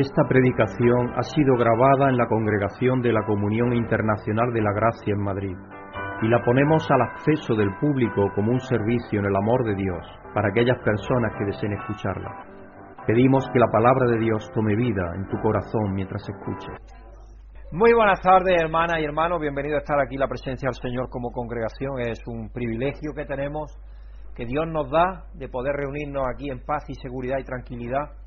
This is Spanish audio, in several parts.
Esta predicación ha sido grabada en la Congregación de la Comunión Internacional de la Gracia en Madrid y la ponemos al acceso del público como un servicio en el amor de Dios para aquellas personas que deseen escucharla. Pedimos que la palabra de Dios tome vida en tu corazón mientras escuches. Muy buenas tardes, hermanas y hermanos. Bienvenido a estar aquí la presencia del Señor como congregación. Es un privilegio que tenemos, que Dios nos da, de poder reunirnos aquí en paz y seguridad y tranquilidad.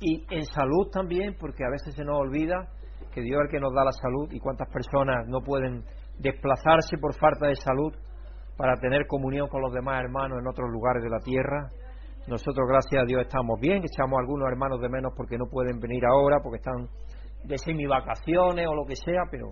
Y en salud también, porque a veces se nos olvida que Dios es el que nos da la salud y cuántas personas no pueden desplazarse por falta de salud para tener comunión con los demás hermanos en otros lugares de la tierra. Nosotros, gracias a Dios, estamos bien, echamos algunos hermanos de menos porque no pueden venir ahora, porque están de semi-vacaciones o lo que sea, pero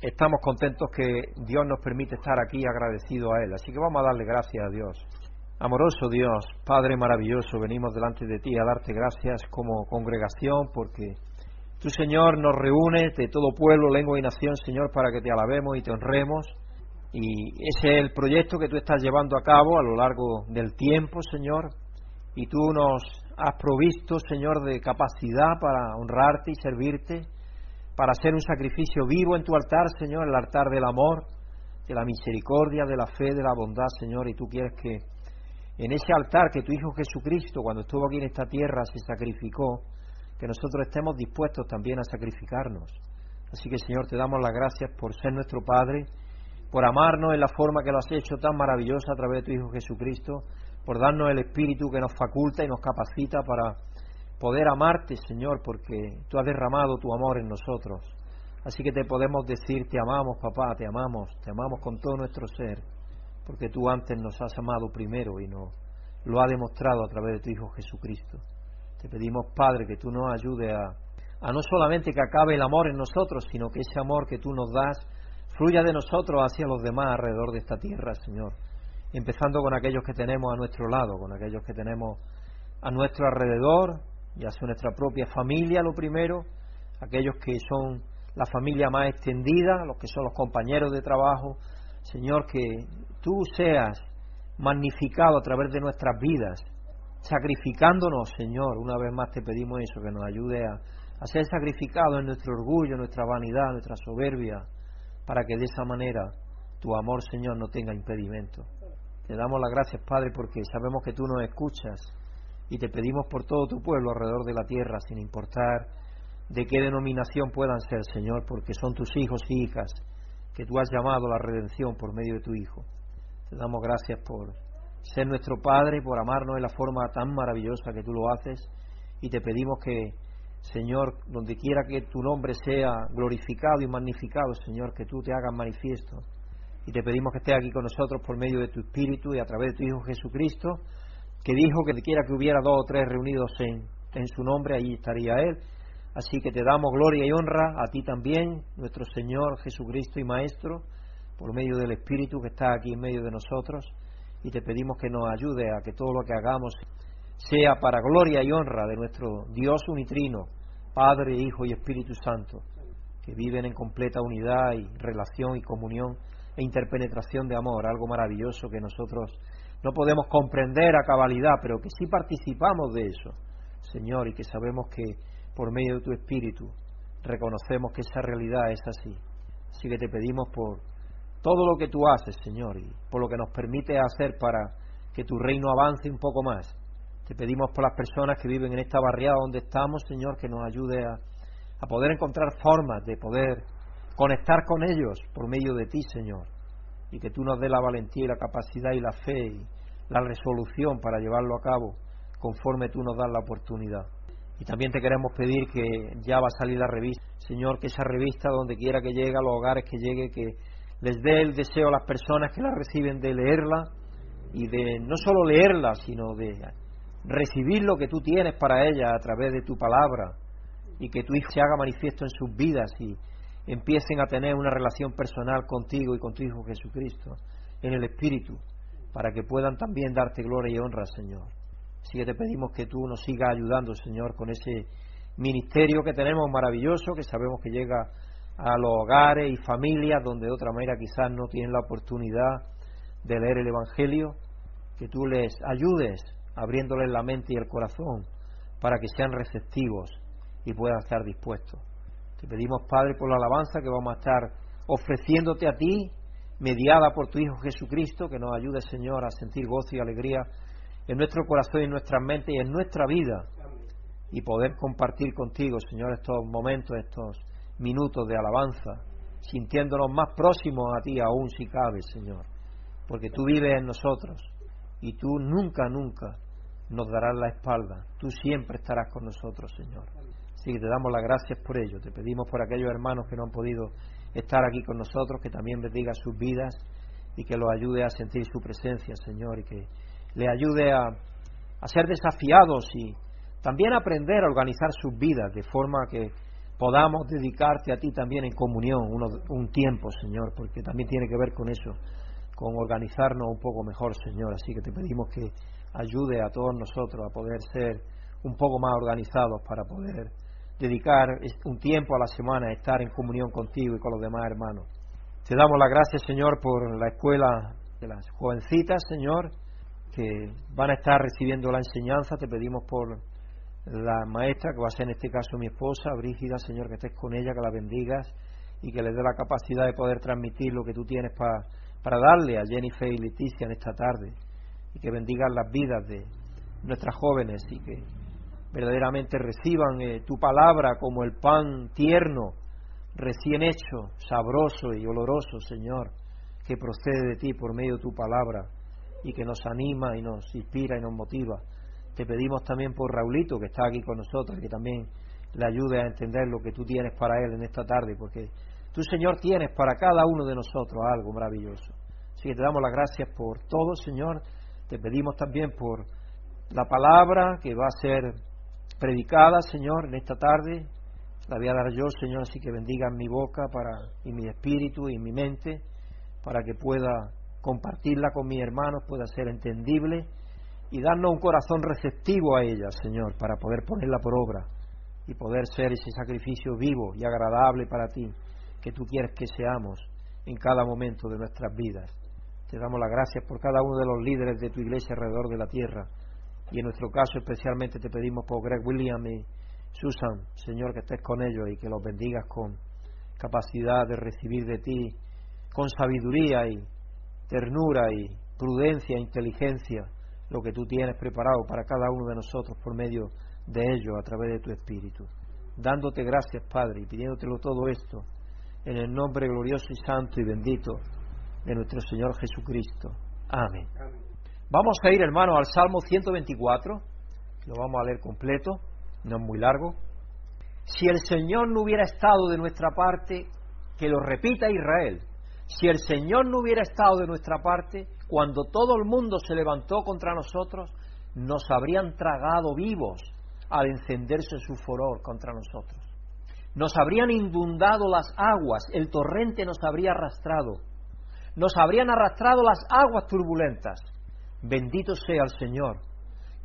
estamos contentos que Dios nos permite estar aquí agradecidos a Él. Así que vamos a darle gracias a Dios. Amoroso Dios, Padre maravilloso, venimos delante de ti a darte gracias como congregación porque Tú, Señor, nos reúnes de todo pueblo, lengua y nación, Señor, para que te alabemos y te honremos. Y ese es el proyecto que tú estás llevando a cabo a lo largo del tiempo, Señor. Y tú nos has provisto, Señor, de capacidad para honrarte y servirte, para hacer un sacrificio vivo en tu altar, Señor, el altar del amor, de la misericordia, de la fe, de la bondad, Señor. Y tú quieres que en ese altar que tu Hijo Jesucristo, cuando estuvo aquí en esta tierra, se sacrificó, que nosotros estemos dispuestos también a sacrificarnos. Así que Señor, te damos las gracias por ser nuestro Padre, por amarnos en la forma que lo has hecho tan maravillosa a través de tu Hijo Jesucristo, por darnos el Espíritu que nos faculta y nos capacita para poder amarte, Señor, porque tú has derramado tu amor en nosotros. Así que te podemos decir, te amamos, papá, te amamos, te amamos con todo nuestro ser, porque tú antes nos has amado primero y nos lo has demostrado a través de tu Hijo Jesucristo. Te pedimos, Padre, que tú nos ayudes a, a no solamente que acabe el amor en nosotros, sino que ese amor que tú nos das fluya de nosotros hacia los demás alrededor de esta tierra, Señor. Empezando con aquellos que tenemos a nuestro lado, con aquellos que tenemos a nuestro alrededor, ya sea nuestra propia familia lo primero, aquellos que son la familia más extendida, los que son los compañeros de trabajo. Señor, que tú seas magnificado a través de nuestras vidas sacrificándonos, Señor. Una vez más te pedimos eso, que nos ayude a, ser sacrificados en nuestro orgullo, nuestra vanidad, nuestra soberbia, para que de esa manera tu amor, Señor, no tenga impedimento. Te damos las gracias, Padre, porque sabemos que tú nos escuchas y te pedimos por todo tu pueblo alrededor de la tierra, sin importar de qué denominación puedan ser, Señor, porque son tus hijos y hijas que tú has llamado a la redención por medio de tu Hijo. Te damos gracias por ser nuestro Padre, por amarnos de la forma tan maravillosa que tú lo haces. Y te pedimos que, Señor, donde quiera que tu nombre sea glorificado y magnificado, Señor, que tú te hagas manifiesto. Y te pedimos que estés aquí con nosotros por medio de tu Espíritu y a través de tu Hijo Jesucristo, que dijo que quiera que hubiera dos o tres reunidos en, en su nombre, allí estaría Él. Así que te damos gloria y honra a ti también, nuestro Señor Jesucristo y Maestro, por medio del Espíritu que está aquí en medio de nosotros. Y te pedimos que nos ayude a que todo lo que hagamos sea para gloria y honra de nuestro Dios unitrino, Padre, Hijo y Espíritu Santo, que viven en completa unidad y relación y comunión e interpenetración de amor, algo maravilloso que nosotros no podemos comprender a cabalidad, pero que sí participamos de eso, Señor, y que sabemos que por medio de tu Espíritu reconocemos que esa realidad es así. Así que te pedimos por todo lo que tú haces, Señor, y por lo que nos permite hacer para que tu reino avance un poco más. Te pedimos por las personas que viven en esta barriada donde estamos, Señor, que nos ayude a, a poder encontrar formas de poder conectar con ellos por medio de ti, Señor, y que tú nos dé la valentía y la capacidad y la fe y la resolución para llevarlo a cabo conforme tú nos das la oportunidad. Y también te queremos pedir que ya va a salir la revista, Señor, que esa revista donde quiera que llegue, a los hogares que llegue, que les dé el deseo a las personas que la reciben de leerla y de no solo leerla, sino de recibir lo que tú tienes para ella a través de tu palabra y que tu Hijo se haga manifiesto en sus vidas y empiecen a tener una relación personal contigo y con tu Hijo Jesucristo en el Espíritu, para que puedan también darte gloria y honra, Señor. Así que te pedimos que tú nos sigas ayudando, Señor, con ese ministerio que tenemos maravilloso, que sabemos que llega a los hogares y familias donde de otra manera quizás no tienen la oportunidad de leer el Evangelio, que tú les ayudes abriéndoles la mente y el corazón para que sean receptivos y puedas estar dispuesto. Te pedimos, Padre, por la alabanza que vamos a estar ofreciéndote a ti, mediada por tu Hijo Jesucristo, que nos ayude, Señor, a sentir gozo y alegría en nuestro corazón y en nuestra mente y en nuestra vida y poder compartir contigo, Señor, estos momentos, estos minutos de alabanza, sintiéndonos más próximos a ti aún si cabe, Señor, porque tú vives en nosotros y tú nunca, nunca nos darás la espalda, tú siempre estarás con nosotros, Señor. Así que te damos las gracias por ello, te pedimos por aquellos hermanos que no han podido estar aquí con nosotros, que también bendiga sus vidas y que los ayude a sentir su presencia, Señor, y que le ayude a, a ser desafiados y también aprender a organizar sus vidas de forma que podamos dedicarte a ti también en comunión un tiempo, Señor, porque también tiene que ver con eso, con organizarnos un poco mejor, Señor. Así que te pedimos que ayude a todos nosotros a poder ser un poco más organizados para poder dedicar un tiempo a la semana a estar en comunión contigo y con los demás hermanos. Te damos las gracias, Señor, por la escuela de las jovencitas, Señor, que van a estar recibiendo la enseñanza. Te pedimos por la maestra, que va a ser en este caso mi esposa, Brígida, Señor, que estés con ella, que la bendigas y que le dé la capacidad de poder transmitir lo que tú tienes para, para darle a Jennifer y Leticia en esta tarde y que bendigas las vidas de nuestras jóvenes y que verdaderamente reciban eh, tu palabra como el pan tierno, recién hecho, sabroso y oloroso, Señor, que procede de ti por medio de tu palabra y que nos anima y nos inspira y nos motiva te pedimos también por Raulito, que está aquí con nosotros, que también le ayude a entender lo que tú tienes para él en esta tarde, porque tú, Señor, tienes para cada uno de nosotros algo maravilloso. Así que te damos las gracias por todo, Señor. Te pedimos también por la palabra que va a ser predicada, Señor, en esta tarde. La voy a dar yo, Señor, así que bendiga mi boca para, y mi espíritu y mi mente para que pueda compartirla con mis hermanos, pueda ser entendible y darnos un corazón receptivo a ella, Señor, para poder ponerla por obra y poder ser ese sacrificio vivo y agradable para ti que tú quieres que seamos en cada momento de nuestras vidas. Te damos las gracias por cada uno de los líderes de tu iglesia alrededor de la tierra y en nuestro caso especialmente te pedimos por Greg William y Susan, Señor, que estés con ellos y que los bendigas con capacidad de recibir de ti, con sabiduría y ternura y prudencia inteligencia lo que tú tienes preparado para cada uno de nosotros por medio de ello a través de tu Espíritu. Dándote gracias, Padre, y pidiéndotelo todo esto en el nombre glorioso y santo y bendito de nuestro Señor Jesucristo. Amén. Vamos a ir, hermano, al Salmo 124. Lo vamos a leer completo, no es muy largo. Si el Señor no hubiera estado de nuestra parte, que lo repita Israel, si el Señor no hubiera estado de nuestra parte, cuando todo el mundo se levantó contra nosotros, nos habrían tragado vivos al encenderse su furor contra nosotros. Nos habrían inundado las aguas, el torrente nos habría arrastrado, nos habrían arrastrado las aguas turbulentas. Bendito sea el Señor,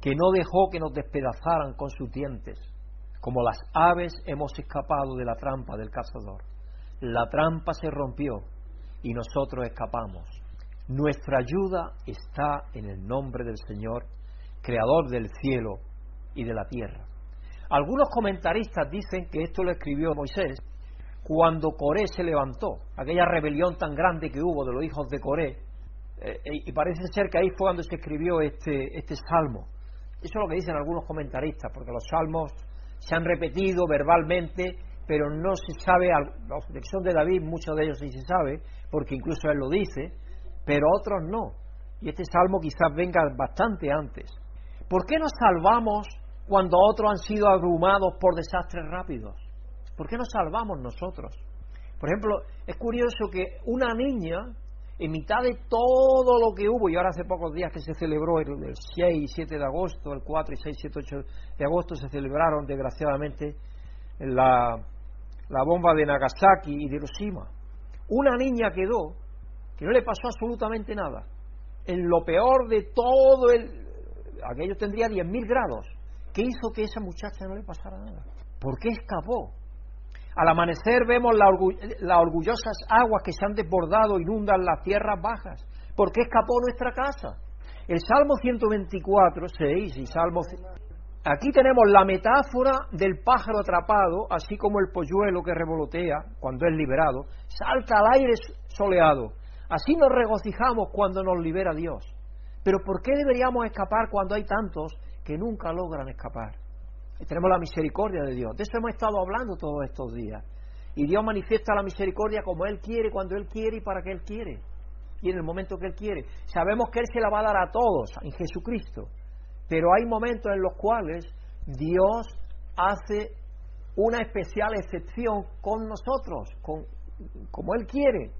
que no dejó que nos despedazaran con sus dientes. Como las aves hemos escapado de la trampa del cazador. La trampa se rompió y nosotros escapamos. Nuestra ayuda está en el nombre del Señor, creador del cielo y de la tierra. Algunos comentaristas dicen que esto lo escribió Moisés cuando Coré se levantó, aquella rebelión tan grande que hubo de los hijos de Coré, eh, y parece ser que ahí fue cuando se escribió este, este salmo. Eso es lo que dicen algunos comentaristas, porque los salmos se han repetido verbalmente, pero no se sabe, la sección de David, muchos de ellos sí se sabe, porque incluso él lo dice, pero otros no. Y este salmo quizás venga bastante antes. ¿Por qué nos salvamos cuando otros han sido abrumados por desastres rápidos? ¿Por qué nos salvamos nosotros? Por ejemplo, es curioso que una niña, en mitad de todo lo que hubo, y ahora hace pocos días que se celebró el, 6 y 7 de agosto, el 4 y 6, 7, 8 de agosto se celebraron desgraciadamente la, la bomba de Nagasaki y de Hiroshima. Una niña quedó que no le pasó absolutamente nada. En lo peor de todo el... Aquello tendría 10.000 grados. ¿Qué hizo que esa muchacha no le pasara nada? ¿Por qué escapó? Al amanecer vemos las orgullosas aguas que se han desbordado, inundan las tierras bajas. ¿Por qué escapó nuestra casa? El Salmo 124, 6 y Salmo... Aquí tenemos la metáfora del pájaro atrapado, así como el polluelo que revolotea cuando es liberado, salta al aire soleado. Así nos regocijamos cuando nos libera Dios. Pero ¿por qué deberíamos escapar cuando hay tantos que nunca logran escapar? Y tenemos la misericordia de Dios. De eso hemos estado hablando todos estos días. Y Dios manifiesta la misericordia como Él quiere, cuando Él quiere y para que Él quiere. Y en el momento que Él quiere. Sabemos que Él se la va a dar a todos en Jesucristo. Pero hay momentos en los cuales Dios hace una especial excepción con nosotros, con, como Él quiere.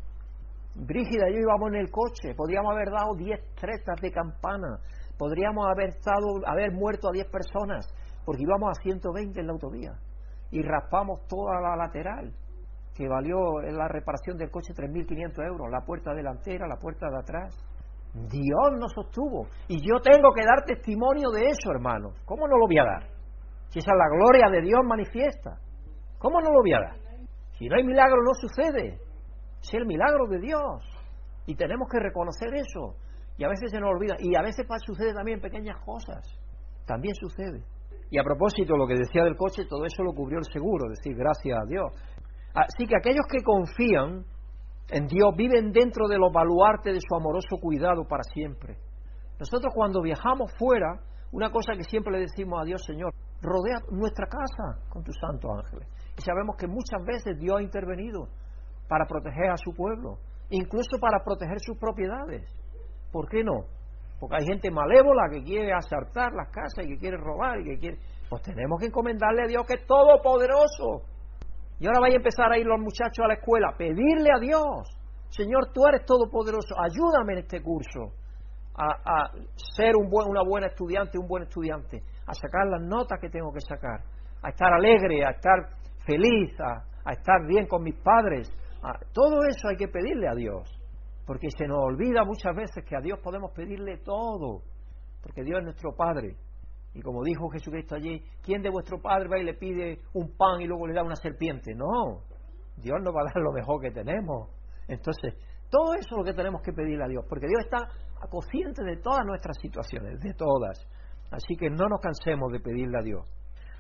Brígida y yo íbamos en el coche, podríamos haber dado 10 tretas de campana, podríamos haber, estado, haber muerto a 10 personas, porque íbamos a 120 en la autovía y raspamos toda la lateral, que valió la reparación del coche 3.500 euros, la puerta delantera, la puerta de atrás. Dios nos sostuvo. Y yo tengo que dar testimonio de eso, hermanos. ¿Cómo no lo voy a dar? Si esa es la gloria de Dios manifiesta. ¿Cómo no lo voy a dar? Si no hay milagro, no sucede. Es el milagro de Dios. Y tenemos que reconocer eso. Y a veces se nos olvida. Y a veces sucede también pequeñas cosas. También sucede. Y a propósito, lo que decía del coche, todo eso lo cubrió el seguro, decir, gracias a Dios. Así que aquellos que confían en Dios viven dentro de los baluartes de su amoroso cuidado para siempre. Nosotros cuando viajamos fuera, una cosa que siempre le decimos a Dios, Señor, rodea nuestra casa con tus santos ángeles. Y sabemos que muchas veces Dios ha intervenido para proteger a su pueblo, incluso para proteger sus propiedades. ¿Por qué no? Porque hay gente malévola que quiere asaltar las casas y que quiere robar y que quiere... Pues tenemos que encomendarle a Dios que es todopoderoso y ahora vaya a empezar a ir los muchachos a la escuela, pedirle a Dios, Señor, tú eres todopoderoso, ayúdame en este curso a, ser una buena estudiante, un buen estudiante, a sacar las notas que tengo que sacar, a estar alegre, a estar feliz, a, estar bien con mis padres. todo eso hay que pedirle a Dios, porque se nos olvida muchas veces que a Dios podemos pedirle todo, porque Dios es nuestro Padre. Y como dijo Jesucristo allí, ¿quién de vuestro padre va y le pide un pan y luego le da una serpiente? No, Dios nos va a dar lo mejor que tenemos. Entonces, todo eso es lo que tenemos que pedirle a Dios, porque Dios está consciente de todas nuestras situaciones, de todas. Así que no nos cansemos de pedirle a Dios.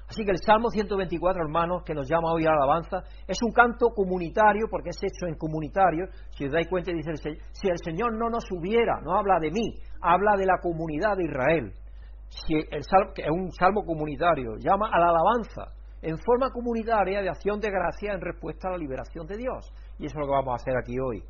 Así que el Salmo 124, hermanos, que nos llama hoy a la alabanza, es un canto comunitario, porque es hecho en comunitario. Si os dais cuenta, dice, si el Señor no nos hubiera, no habla de mí, habla de la comunidad de Israel si que es un salmo comunitario, llama a la alabanza en forma comunitaria de acción de gracia en respuesta a la liberación de Dios. Y eso es lo que vamos a hacer aquí hoy.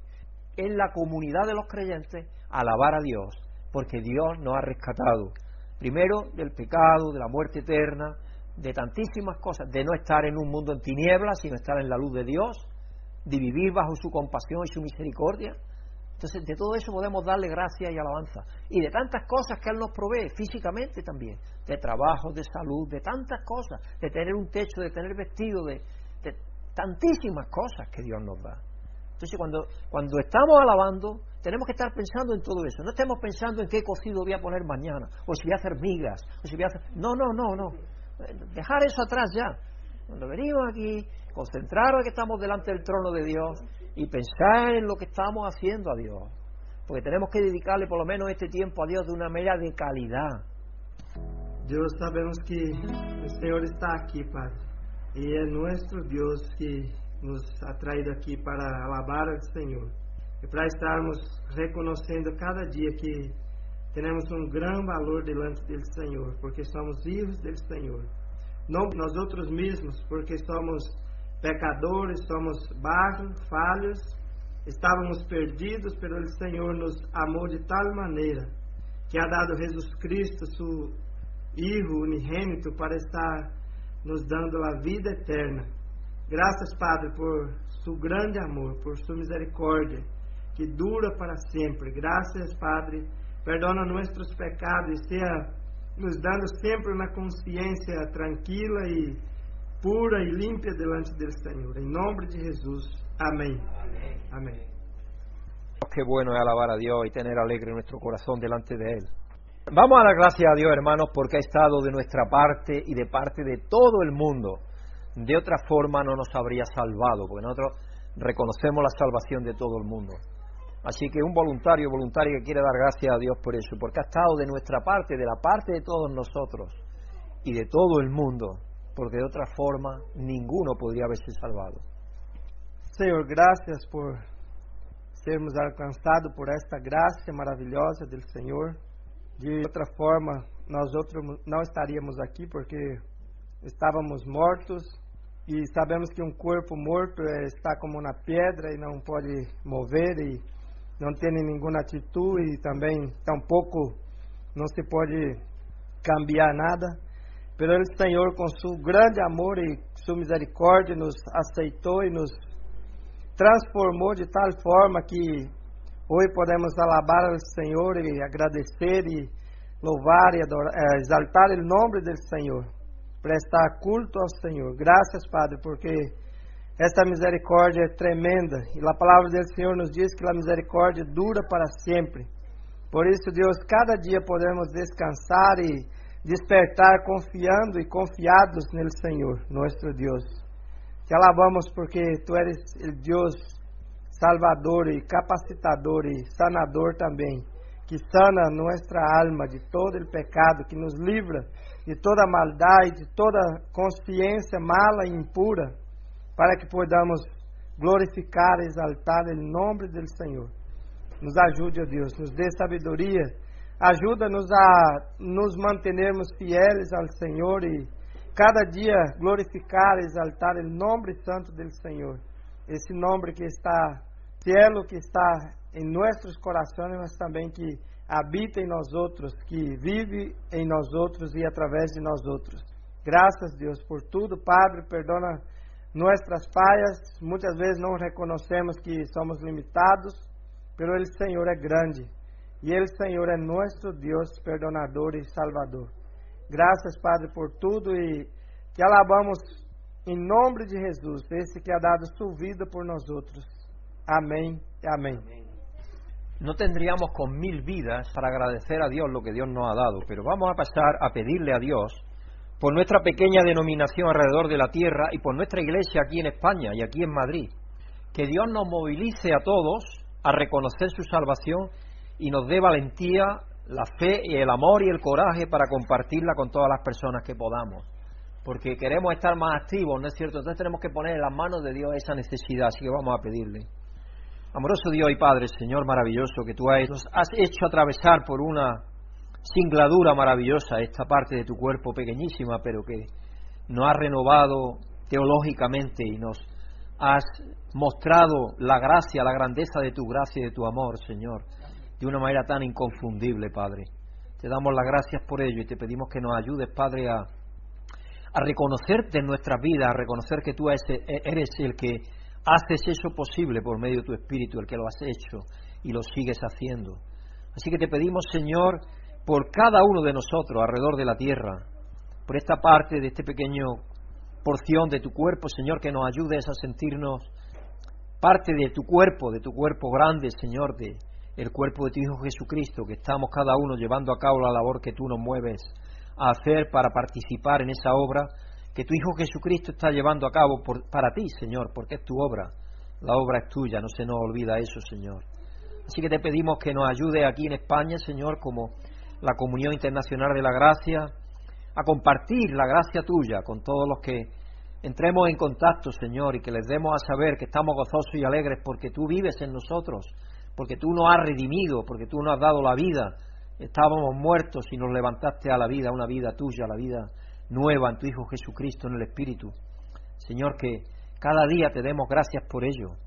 En la comunidad de los creyentes, alabar a Dios, porque Dios nos ha rescatado. Primero del pecado, de la muerte eterna, de tantísimas cosas, de no estar en un mundo en tinieblas, sino estar en la luz de Dios, de vivir bajo su compasión y su misericordia, entonces, de todo eso podemos darle gracia y alabanza. Y de tantas cosas que Él nos provee, físicamente también, de trabajo, de salud, de tantas cosas, de tener un techo, de tener vestido, de, tantísimas cosas que Dios nos da. Entonces, cuando, cuando estamos alabando, tenemos que estar pensando en todo eso. No estemos pensando en qué cocido voy a poner mañana, o si voy a hacer migas, o si voy a hacer... No, no, no, no. Dejar eso atrás ya. Cuando venimos aquí, concentrarnos que estamos delante del trono de Dios y pensar en lo que estamos haciendo a Dios. Porque tenemos que dedicarle por lo menos este tiempo a Dios de una manera de calidad. Dios sabemos que el Señor está aquí, Padre. Y es nuestro Dios que nos ha traído aquí para alabar al Señor. Y para estarmos reconociendo cada día que tenemos un gran valor delante del Señor, porque somos hijos del Señor. No nosotros mismos, porque somos pecadores, somos barro, falhos, estávamos perdidos, pero o Senhor nos amou de tal maneira que ha dado Jesus Cristo, seu Hijo unigênito, para estar nos dando a vida eterna. Graças, Padre, por seu grande amor, por sua misericórdia, que dura para sempre. Graças, Padre, perdona nossos pecados e seja nos dando sempre uma consciência tranquila e pura y limpia delante del Señor. En nombre de Jesús. Amén. Amén. Qué bueno es alabar a Dios y tener alegre nuestro corazón delante de Él. Vamos a dar gracias a Dios, hermanos, porque ha estado de nuestra parte y de parte de todo el mundo. De otra forma no nos habría salvado, porque nosotros reconocemos la salvación de todo el mundo. Así que un voluntario, voluntario que quiere dar gracias a Dios por eso, porque ha estado de nuestra parte, de la parte de todos nosotros y de todo el mundo, porque de otra forma ninguno podría haberse salvado. Senhor, graças por sermos alcançados por esta graça maravilhosa do Senhor. De outra forma, nós outros não estaríamos aqui porque estávamos mortos e sabemos que um corpo morto está como na pedra e não pode mover e não tem nenhuma atitude e também tampouco não se pode cambiar nada. Pero o Senhor, com seu grande amor e sua misericórdia, nos aceitou e nos transformou de tal forma que hoje podemos alabar ao Senhor e agradecer e louvar e adorar, eh, exaltar o nome do Senhor, prestar culto ao Senhor. Graças, Padre, porque esta misericórdia é tremenda e a palavra do Senhor nos diz que a misericórdia dura para sempre. Por isso, Deus, cada dia podemos descansar e despertar confiando e confiados no Senhor, nosso Deus. Te alabamos porque tu eres o Deus salvador e capacitador e sanador também, que sana nossa alma de todo o pecado, que nos livra de toda maldade, de toda consciência mala e impura, para que podamos glorificar e exaltar o nome do Senhor. Nos ajude, ó Deus, nos dê sabedoria, ajuda-nos a nos mantermos fieles ao Senhor e cada dia glorificar exaltar o nome santo do Senhor. Esse nome que está cielo, que está em nossos corações, mas também que habita em nós outros, que vive em nós outros e através de nós outros. Graças, Deus, por tudo. Padre, perdona nossas falhas. Muitas vezes não reconhecemos que somos limitados, pero el Senhor é grande e el Senhor é nosso Deus perdonador e salvador. Graças, Padre, por tudo e te alabamos em nome de Jesus, esse que ha dado sua vida por nós outros. Amém. No tendríamos con mil vidas para agradecer a Dios lo que Dios nos ha dado, pero vamos a pasar a pedirle a Dios por nuestra pequeña denominación alrededor de la tierra y por nuestra iglesia aquí en España y aquí en Madrid, que Dios nos movilice a todos a reconocer su salvación y nos dé valentía, la fe y el amor y el coraje para compartirla con todas las personas que podamos. Porque queremos estar más activos, ¿no es cierto? Entonces tenemos que poner en las manos de Dios esa necesidad, así que vamos a pedirle. Amoroso Dios y Padre, Señor maravilloso, que tú nos has hecho atravesar por una singladura maravillosa esta parte de tu cuerpo pequeñísima, pero que nos ha renovado teológicamente y nos has mostrado la gracia, la grandeza de tu gracia y de tu amor, Señor, de una manera tan inconfundible, Padre. Te damos las gracias por ello y te pedimos que nos ayudes, Padre, a, reconocerte en nuestras vidas, a reconocer que tú eres el que haces eso posible por medio de tu Espíritu, el que lo has hecho y lo sigues haciendo. Así que te pedimos, Señor, por cada uno de nosotros alrededor de la tierra, por esta parte de este pequeño porción de tu cuerpo, Señor, que nos ayudes a sentirnos parte de tu cuerpo, de tu cuerpo grande, Señor, de el cuerpo de tu Hijo Jesucristo, que estamos cada uno llevando a cabo la labor que tú nos mueves a hacer para participar en esa obra que tu Hijo Jesucristo está llevando a cabo para ti, Señor, porque es tu obra. La obra es tuya, no se nos olvida eso, Señor. Así que te pedimos que nos ayude aquí en España, Señor, como la Comunión Internacional de la Gracia, a compartir la gracia tuya con todos los que entremos en contacto, Señor, y que les demos a saber que estamos gozosos y alegres porque tú vives en nosotros, porque tú nos has redimido, porque tú nos has dado la vida. Estábamos muertos y nos levantaste a la vida, una vida tuya, la vida nueva en tu Hijo Jesucristo, en el Espíritu. Señor, que cada día te demos gracias por ello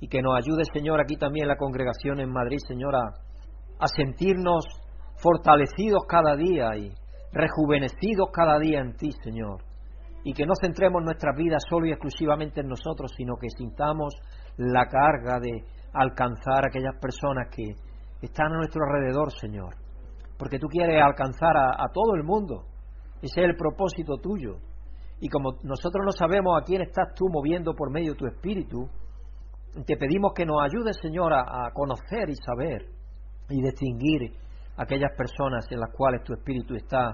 y que nos ayude, Señor, aquí también en la congregación en Madrid, Señor, a, a sentirnos fortalecidos cada día y rejuvenecidos cada día en ti, Señor. Y que no centremos nuestras vidas solo y exclusivamente en nosotros, sino que sintamos la carga de alcanzar a aquellas personas que están a nuestro alrededor, Señor. Porque tú quieres alcanzar a, todo el mundo. Ese es el propósito tuyo. Y como nosotros no sabemos a quién estás tú moviendo por medio de tu espíritu, te pedimos que nos ayudes, Señor, a, a conocer y saber y distinguir aquellas personas en las cuales tu espíritu está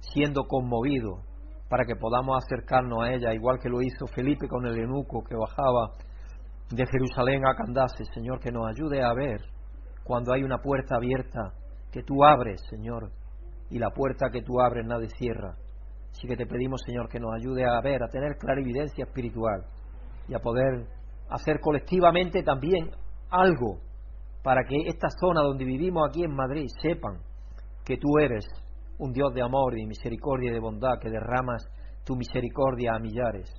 siendo conmovido para que podamos acercarnos a ella, igual que lo hizo Felipe con el eunuco que bajaba de Jerusalén a Candace, Señor, que nos ayude a ver cuando hay una puerta abierta que tú abres, Señor, y la puerta que tú abres nadie cierra. Así que te pedimos, Señor, que nos ayude a ver, a tener clarividencia espiritual y a poder hacer colectivamente también algo para que esta zona donde vivimos aquí en Madrid sepan que tú eres un Dios de amor y misericordia y de bondad que derramas tu misericordia a millares.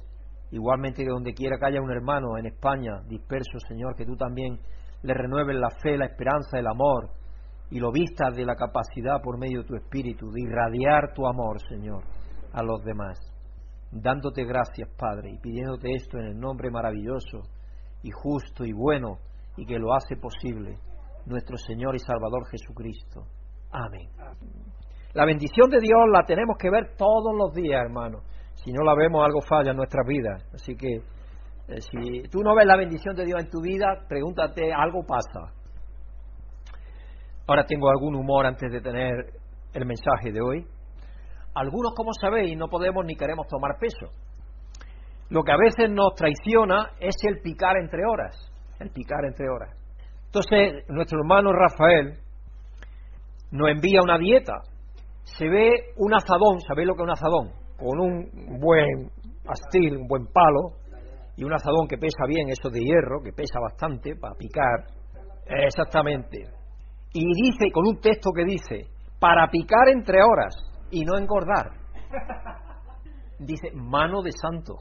Igualmente que donde quiera que haya un hermano en España disperso, Señor, que tú también le renueves la fe, la esperanza, el amor y lo vistas de la capacidad por medio de tu espíritu de irradiar tu amor, Señor, a los demás. Dándote gracias, Padre, y pidiéndote esto en el nombre maravilloso y justo y bueno y que lo hace posible, nuestro Señor y Salvador Jesucristo. Amén. La bendición de Dios la tenemos que ver todos los días, hermano. Si no la vemos, algo falla en nuestras vidas. Así que eh, si tú no ves la bendición de Dios en tu vida, pregúntate, algo pasa. Ahora tengo algún humor antes de tener el mensaje de hoy. Algunos, como sabéis, no podemos ni queremos tomar peso. Lo que a veces nos traiciona es el picar entre horas, el picar entre horas. Entonces, nuestro hermano Rafael nos envía una dieta. Se ve un azadón, ¿sabéis lo que es un azadón? Con un buen astil, un buen palo, y un azadón que pesa bien, eso de hierro, que pesa bastante para picar. Exactamente. Y dice, con un texto que dice, para picar entre horas y no engordar. Dice, mano de santo.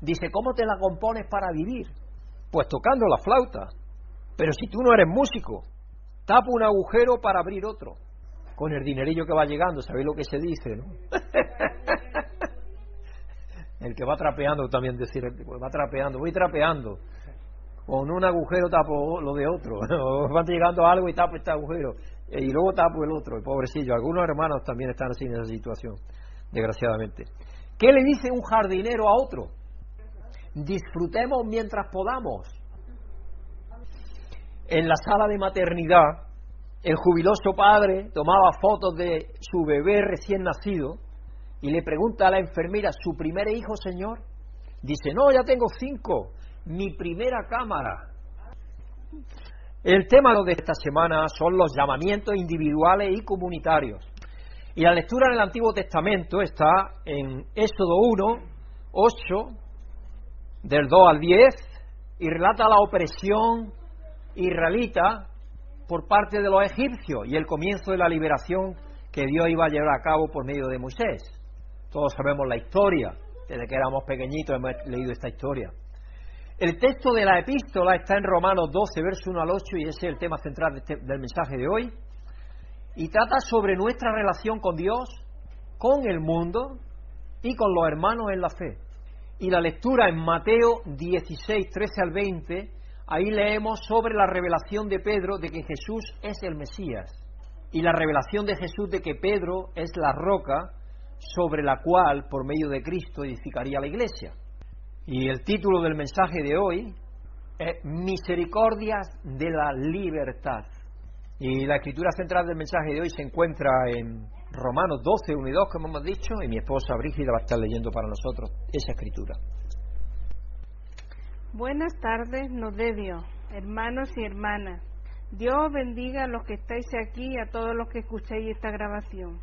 Dice, ¿cómo te la compones para vivir? Pues tocando la flauta. Pero si tú no eres músico, tapa un agujero para abrir otro. Con el dinerillo que va llegando, ¿sabéis lo que se dice, no? el que va trapeando también decir, va trapeando, voy trapeando. Con un agujero tapo lo de otro. Van llegando algo y tapo este agujero. Y luego tapo el otro, el pobrecillo. Algunos hermanos también están así en esa situación, desgraciadamente. ¿Qué le dice un jardinero a otro? Disfrutemos mientras podamos. En la sala de maternidad, el jubiloso padre tomaba fotos de su bebé recién nacido y le pregunta a la enfermera, ¿su primer hijo, señor? Dice, no, ya tengo cinco, mi primera cámara. El tema de esta semana son los llamamientos individuales y comunitarios. Y la lectura en el Antiguo Testamento está en Éxodo 1, 8, del 2 al 10, y relata la opresión israelita por parte de los egipcios y el comienzo de la liberación que Dios iba a llevar a cabo por medio de Moisés. Todos sabemos la historia, desde que éramos pequeñitos hemos leído esta historia. El texto de la epístola está en Romanos 12, verso 1 al 8, y ese es el tema central este, del mensaje de hoy. Y trata sobre nuestra relación con Dios, con el mundo y con los hermanos en la fe. Y la lectura en Mateo 16, 13 al 20, ahí leemos sobre la revelación de Pedro de que Jesús es el Mesías. Y la revelación de Jesús de que Pedro es la roca sobre la cual, por medio de Cristo, edificaría la iglesia. Y el título del mensaje de hoy es Misericordias de la libertad. Y la escritura central del mensaje de hoy se encuentra en Romanos 12, 1 y 2, como hemos dicho, y mi esposa Brígida va a estar leyendo para nosotros esa escritura. Buenas tardes, nos de Dios, hermanos y hermanas. Dios bendiga a los que estáis aquí y a todos los que escucháis esta grabación.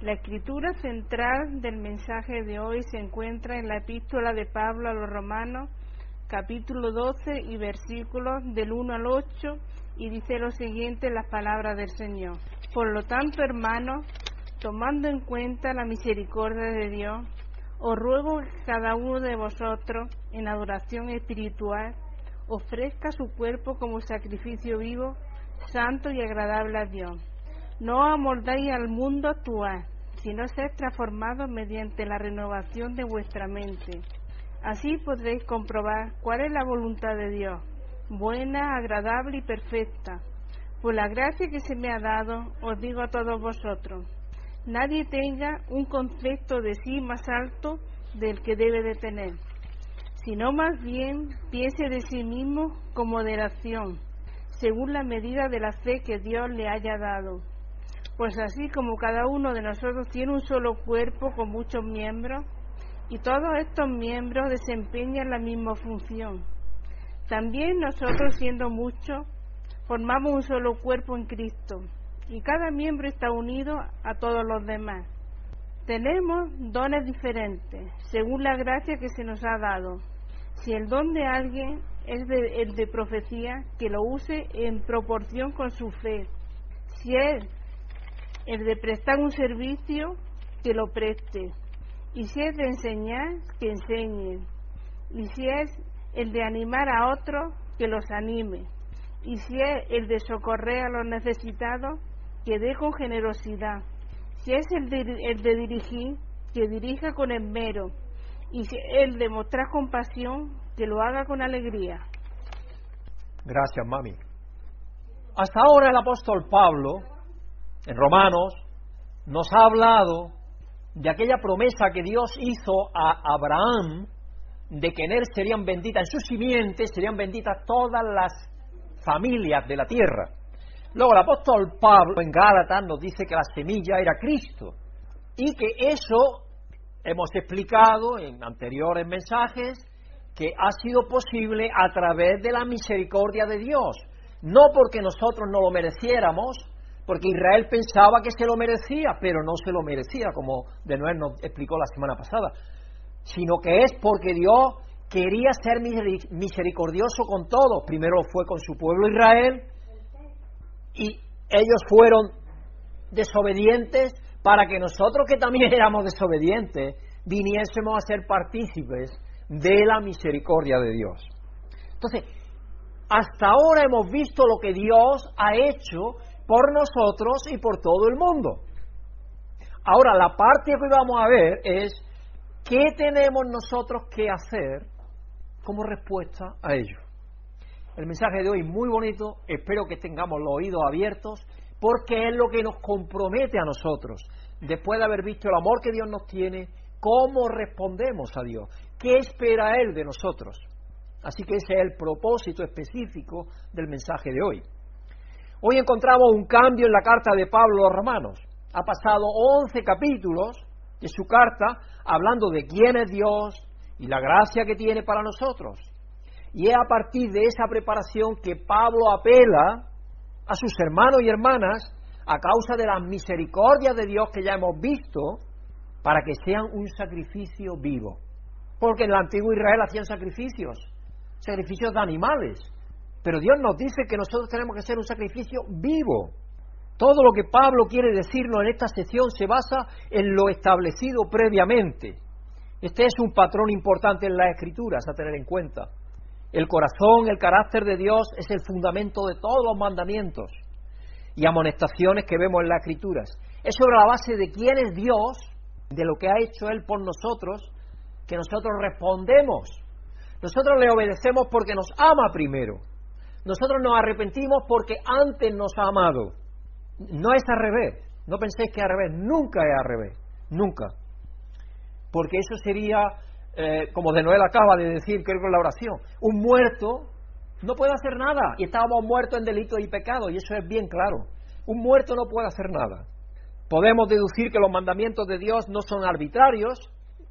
La escritura central del mensaje de hoy se encuentra en la epístola de Pablo a los Romanos, capítulo 12 y versículos del 1 al 8, y dice lo siguiente en las palabras del Señor. Por lo tanto, hermanos, tomando en cuenta la misericordia de Dios, os ruego que cada uno de vosotros, en adoración espiritual, ofrezca su cuerpo como sacrificio vivo, santo y agradable a Dios no amoldáis al mundo actual, sino ser transformados mediante la renovación de vuestra mente. Así podréis comprobar cuál es la voluntad de Dios, buena, agradable y perfecta. Por la gracia que se me ha dado, os digo a todos vosotros, nadie tenga un concepto de sí más alto del que debe de tener, sino más bien piense de sí mismo con moderación, según la medida de la fe que Dios le haya dado. Pues así como cada uno de nosotros tiene un solo cuerpo con muchos miembros, y todos estos miembros desempeñan la misma función, también nosotros siendo muchos, formamos un solo cuerpo en Cristo, y cada miembro está unido a todos los demás. Tenemos dones diferentes, según la gracia que se nos ha dado. Si el don de alguien es el de profecía, que lo use en proporción con su fe. Si es el de prestar un servicio, que lo preste. Y si es de enseñar, que enseñe. Y si es el de animar a otros, que los anime. Y si es el de socorrer a los necesitados, que dé con generosidad. Si es el de, el de dirigir, que dirija con esmero. Y si el de mostrar compasión, que lo haga con alegría. Gracias, mami. Hasta ahora el apóstol Pablo, en Romanos, nos ha hablado de aquella promesa que Dios hizo a Abraham de que en él serían benditas, en su simiente serían benditas todas las familias de la tierra. Luego el apóstol Pablo en Gálatas nos dice que la semilla era Cristo y que eso hemos explicado en anteriores mensajes que ha sido posible a través de la misericordia de Dios, no porque nosotros no lo mereciéramos, porque Israel pensaba que se lo merecía, pero no se lo merecía, como de nuevo nos explicó la semana pasada, sino que es porque Dios quería ser misericordioso con todos. Primero fue con su pueblo Israel y ellos fueron desobedientes para que nosotros que también éramos desobedientes viniésemos a ser partícipes de la misericordia de Dios. Entonces, hasta ahora hemos visto lo que Dios ha hecho por nosotros y por todo el mundo. Ahora, la parte que vamos a ver es qué tenemos nosotros que hacer como respuesta a ello. El mensaje de hoy muy bonito, espero que tengamos los oídos abiertos, porque es lo que nos compromete a nosotros, después de haber visto el amor que Dios nos tiene, cómo respondemos a Dios. ¿Qué espera Él de nosotros? Así que ese es el propósito específico del mensaje de hoy. Hoy encontramos un cambio en la carta de Pablo a los romanos. Ha pasado 11 capítulos de su carta hablando de quién es Dios y la gracia que tiene para nosotros. Y es a partir de esa preparación que Pablo apela a sus hermanos y hermanas a causa de las misericordias de Dios que ya hemos visto para que sean un sacrificio vivo. Porque en el antiguo Israel hacían sacrificios, sacrificios de animales. Pero Dios nos dice que nosotros tenemos que ser un sacrificio vivo. Todo lo que Pablo quiere decirnos en esta sección se basa en lo establecido previamente. Este es un patrón importante en las escrituras a tener en cuenta. El corazón, el carácter de Dios es el fundamento de todos los mandamientos y amonestaciones que vemos en las escrituras. Es sobre la base de quién es Dios, de lo que ha hecho Él por nosotros, que nosotros respondemos. Nosotros le obedecemos porque nos ama primero. Nosotros nos arrepentimos porque antes nos ha amado. No es al revés. No penséis que al revés. Nunca es al revés. Nunca. Porque eso sería, eh, como de Noel acaba de decir, creo que la oración, un muerto no puede hacer nada. Y estábamos muertos en delitos y pecados. Y eso es bien claro. Un muerto no puede hacer nada. Podemos deducir que los mandamientos de Dios no son arbitrarios,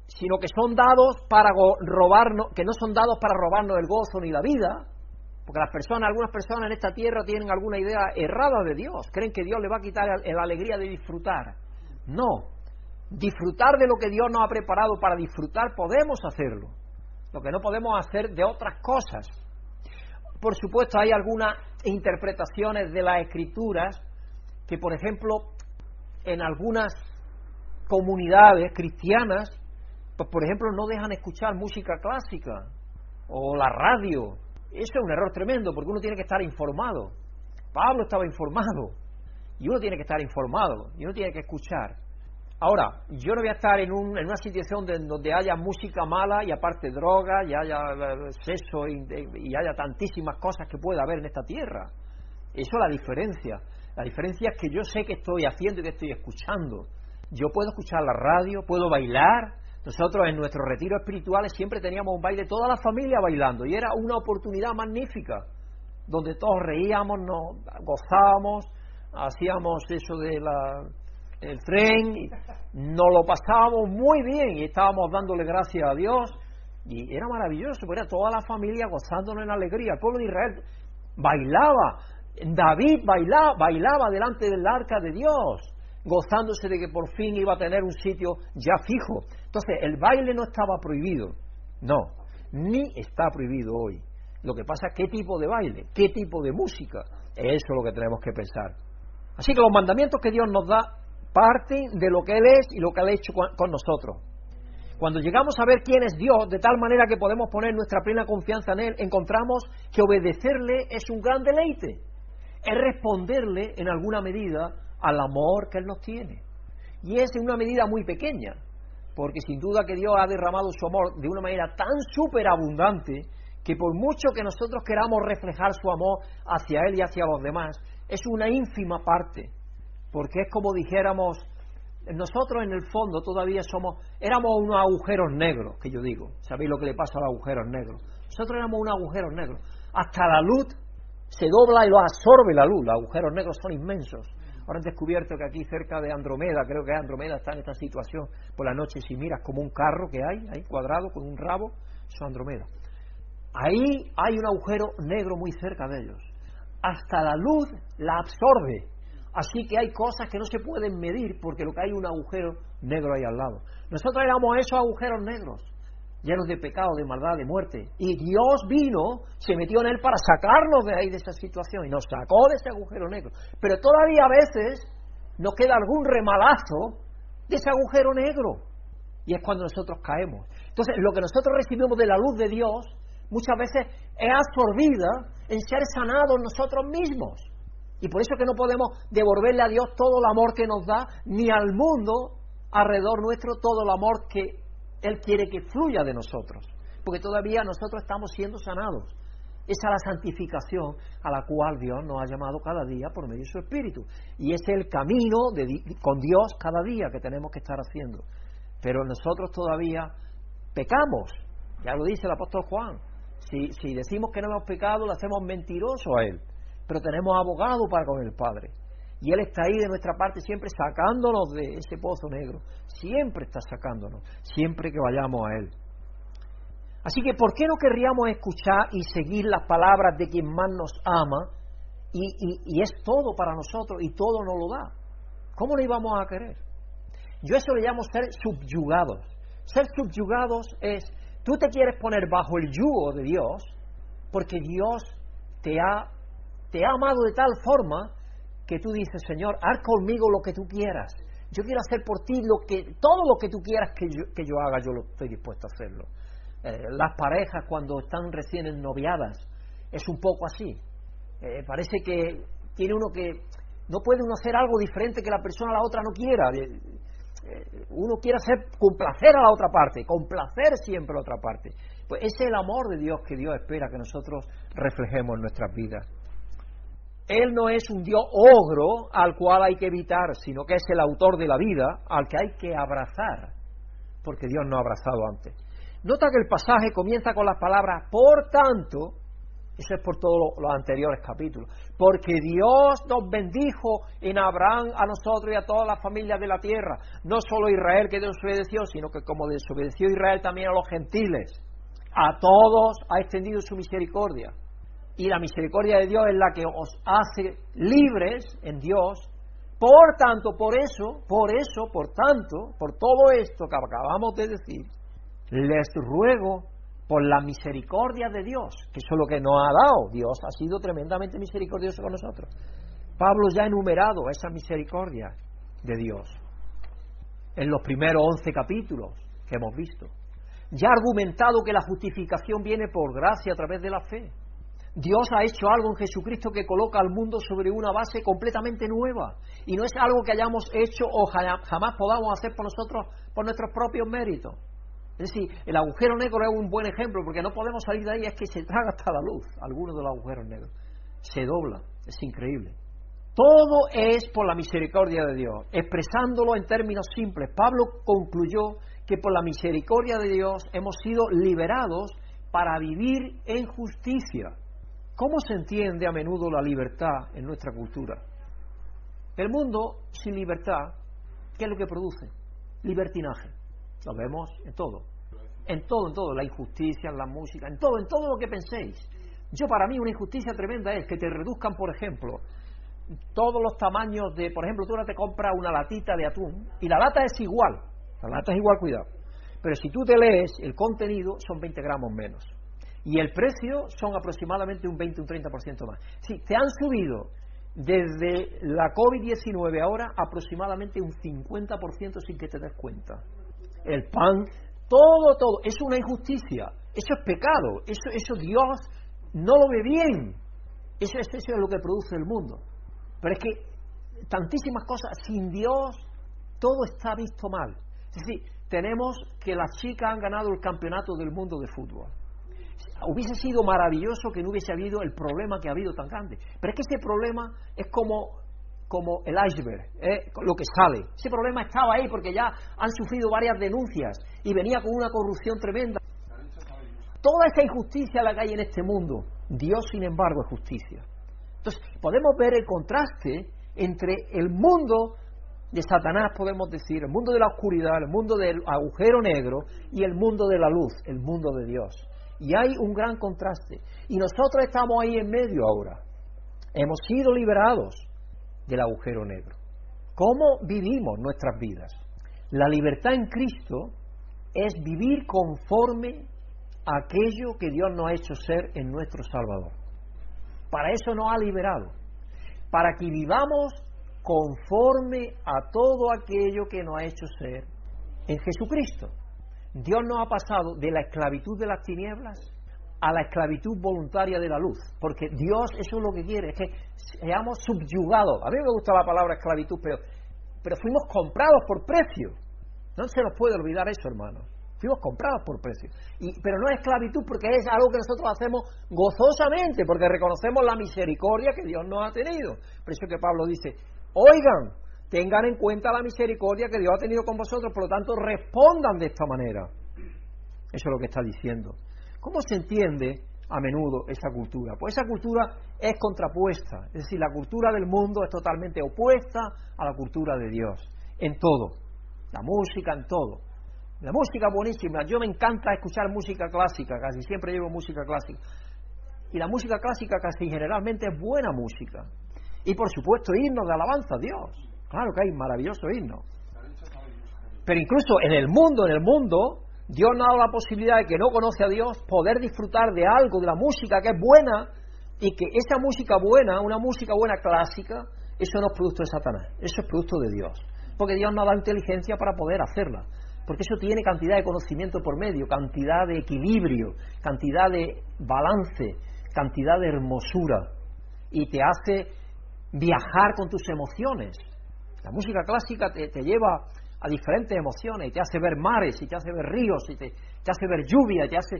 sino que son dados para robarnos, que no son dados para robarnos el gozo ni la vida, porque las personas, algunas personas en esta tierra tienen alguna idea errada de Dios, creen que Dios le va a quitar la alegría de disfrutar. No, disfrutar de lo que Dios nos ha preparado para disfrutar podemos hacerlo, lo que no podemos hacer de otras cosas. Por supuesto, hay algunas interpretaciones de las escrituras que, por ejemplo, en algunas comunidades cristianas, pues por ejemplo, no dejan escuchar música clásica o la radio eso es un error tremendo porque uno tiene que estar informado. Pablo estaba informado y uno tiene que estar informado y uno tiene que escuchar. Ahora, yo no voy a estar en, un, en una situación donde haya música mala y aparte droga y haya eh, sexo y, haya tantísimas cosas que pueda haber en esta tierra. Eso es la diferencia. La diferencia es que yo sé que estoy haciendo y que estoy escuchando. Yo puedo escuchar la radio, puedo bailar, nosotros en nuestros retiros espirituales siempre teníamos un baile, toda la familia bailando, y era una oportunidad magnífica, donde todos reíamos, nos gozábamos, hacíamos eso del el tren, y nos lo pasábamos muy bien y estábamos dándole gracias a Dios, y era maravilloso, porque era toda la familia gozándonos en alegría. El pueblo de Israel bailaba, David bailaba, bailaba delante del arca de Dios, gozándose de que por fin iba a tener un sitio ya fijo. Entonces, el baile no estaba prohibido, no, ni está prohibido hoy. Lo que pasa qué tipo de baile, qué tipo de música, eso es lo que tenemos que pensar. Así que los mandamientos que Dios nos da parten de lo que Él es y lo que Él ha hecho con nosotros. Cuando llegamos a ver quién es Dios, de tal manera que podemos poner nuestra plena confianza en Él, encontramos que obedecerle es un gran deleite. Es responderle en alguna medida al amor que Él nos tiene. Y es en una medida muy pequeña, porque sin duda que Dios ha derramado su amor de una manera tan superabundante que por mucho que nosotros queramos reflejar su amor hacia Él y hacia los demás, es una ínfima parte, porque es como dijéramos, nosotros en el fondo todavía somos, éramos unos agujeros negros, que yo digo, ¿sabéis lo que le pasa a los agujeros negros? Nosotros éramos unos agujeros negros, hasta la luz se dobla y lo absorbe la luz, los agujeros negros son inmensos. Ahora han descubierto que aquí cerca de Andromeda, creo que Andromeda está en esta situación por la noche, si miras como un carro que hay, ahí cuadrado con un rabo, eso es Andromeda. Ahí hay un agujero negro muy cerca de ellos. Hasta la luz la absorbe Así que hay cosas que no se pueden medir porque lo que hay un agujero negro ahí al lado. Nosotros éramos esos agujeros negros, llenos de pecado, de maldad, de muerte. Y Dios vino, se metió en él para sacarnos de ahí, de esa situación, y nos sacó de ese agujero negro. Pero todavía a veces nos queda algún remalazo de ese agujero negro. Y es cuando nosotros caemos. Entonces, lo que nosotros recibimos de la luz de Dios muchas veces es absorbida en ser sanados nosotros mismos. Y por eso que no podemos devolverle a Dios todo el amor que nos da, ni al mundo alrededor nuestro todo el amor que Él quiere que fluya de nosotros. Porque todavía nosotros estamos siendo sanados. Esa es la santificación a la cual Dios nos ha llamado cada día por medio de su Espíritu. Y es el camino con Dios cada día que tenemos que estar haciendo. Pero nosotros todavía pecamos. Ya lo dice el apóstol Juan. Si, si decimos que no hemos pecado, lo hacemos mentiroso a Él pero tenemos abogado para con el Padre. Y Él está ahí de nuestra parte siempre sacándonos de ese pozo negro. Siempre está sacándonos, siempre que vayamos a Él. Así que, ¿por qué no querríamos escuchar y seguir las palabras de quien más nos ama y, y es todo para nosotros y todo nos lo da? ¿Cómo lo íbamos a querer? Yo eso le llamo ser subyugados. Ser subyugados es, tú te quieres poner bajo el yugo de Dios porque Dios te ha te ha amado de tal forma que tú dices, Señor, haz conmigo lo que tú quieras. Yo quiero hacer por ti lo que, todo lo que tú quieras que yo, que yo haga, yo lo estoy dispuesto a hacerlo. Eh, las parejas cuando están recién ennoviadas es un poco así. Eh, parece que tiene uno que no puede uno hacer algo diferente que la persona a la otra no quiera. Eh, uno quiere hacer complacer a la otra parte, complacer siempre a la otra parte. Pues ese es el amor de Dios que Dios espera que nosotros reflejemos en nuestras vidas. Él no es un Dios ogro al cual hay que evitar, sino que es el autor de la vida al que hay que abrazar, porque Dios no ha abrazado antes. Nota que el pasaje comienza con las palabras, por tanto, eso es por todos los anteriores capítulos, porque Dios nos bendijo en Abraham a nosotros y a todas las familias de la tierra, no solo a Israel que desobedeció, sino que como desobedeció Israel también a los gentiles, a todos ha extendido su misericordia y la misericordia de Dios es la que os hace libres en Dios. Por tanto, por eso, por eso, por tanto, por todo esto que acabamos de decir, les ruego por la misericordia de Dios, que eso es lo que nos ha dado. Dios ha sido tremendamente misericordioso con nosotros. Pablo ya ha enumerado esa misericordia de Dios en los primeros once capítulos que hemos visto. Ya ha argumentado que la justificación viene por gracia a través de la fe. Dios ha hecho algo en Jesucristo que coloca al mundo sobre una base completamente nueva. Y no es algo que hayamos hecho o jamás podamos hacer por nosotros, por nuestros propios méritos. Es decir, el agujero negro es un buen ejemplo, porque no podemos salir de ahí, es que se traga hasta la luz, algunos de los agujeros negros. Se dobla, es increíble. Todo es por la misericordia de Dios. Expresándolo en términos simples, Pablo concluyó que por la misericordia de Dios hemos sido liberados para vivir en justicia. ¿Cómo se entiende a menudo la libertad en nuestra cultura? El mundo sin libertad, ¿qué es lo que produce? Libertinaje. Lo vemos en todo. En todo, en todo. La injusticia, en la música, en todo, en todo lo que penséis. Yo para mí una injusticia tremenda es que te reduzcan, por ejemplo, todos los tamaños de, por ejemplo, tú ahora te compras una latita de atún y la lata es igual, la lata es igual, cuidado. Pero si tú te lees el contenido, son 20 gramos menos. Y el precio son aproximadamente un 20, un 30% más. Sí, te han subido desde la COVID-19 ahora aproximadamente un 50% sin que te des cuenta. El pan, todo, todo, es una injusticia, eso es pecado, eso, eso Dios no lo ve bien. Eso, eso es lo que produce el mundo. Pero es que tantísimas cosas, sin Dios, todo está visto mal. Es decir, tenemos que las chicas han ganado el campeonato del mundo de fútbol. Hubiese sido maravilloso que no hubiese habido el problema que ha habido tan grande. Pero es que ese problema es como, como el iceberg, ¿eh? lo que sale. Ese problema estaba ahí porque ya han sufrido varias denuncias y venía con una corrupción tremenda. Toda esa injusticia la que hay en este mundo, Dios sin embargo es justicia. Entonces, podemos ver el contraste entre el mundo de Satanás, podemos decir, el mundo de la oscuridad, el mundo del agujero negro y el mundo de la luz, el mundo de Dios. Y hay un gran contraste. Y nosotros estamos ahí en medio ahora. Hemos sido liberados del agujero negro. ¿Cómo vivimos nuestras vidas? La libertad en Cristo es vivir conforme a aquello que Dios nos ha hecho ser en nuestro Salvador. Para eso nos ha liberado. Para que vivamos conforme a todo aquello que nos ha hecho ser en Jesucristo. Dios nos ha pasado de la esclavitud de las tinieblas a la esclavitud voluntaria de la luz, porque Dios eso es lo que quiere, es que seamos subyugados. A mí me gusta la palabra esclavitud, pero, pero fuimos comprados por precio. No se nos puede olvidar eso, hermanos. Fuimos comprados por precio. Y, pero no es esclavitud porque es algo que nosotros hacemos gozosamente, porque reconocemos la misericordia que Dios nos ha tenido. Por eso que Pablo dice, oigan, tengan en cuenta la misericordia que Dios ha tenido con vosotros, por lo tanto respondan de esta manera. Eso es lo que está diciendo. ¿Cómo se entiende a menudo esa cultura? Pues esa cultura es contrapuesta, es decir, la cultura del mundo es totalmente opuesta a la cultura de Dios, en todo, la música, en todo. La música buenísima, yo me encanta escuchar música clásica, casi siempre llevo música clásica. Y la música clásica casi generalmente es buena música. Y por supuesto himnos de alabanza a Dios. Claro que hay maravilloso himno. Pero incluso en el mundo, en el mundo, Dios nos ha dado la posibilidad de que no conoce a Dios poder disfrutar de algo, de la música que es buena, y que esa música buena, una música buena clásica, eso no es producto de Satanás, eso es producto de Dios. Porque Dios nos da inteligencia para poder hacerla. Porque eso tiene cantidad de conocimiento por medio, cantidad de equilibrio, cantidad de balance, cantidad de hermosura. Y te hace viajar con tus emociones. La música clásica te, lleva a diferentes emociones te hace ver mares y te hace ver ríos te, hace ver lluvia y te hace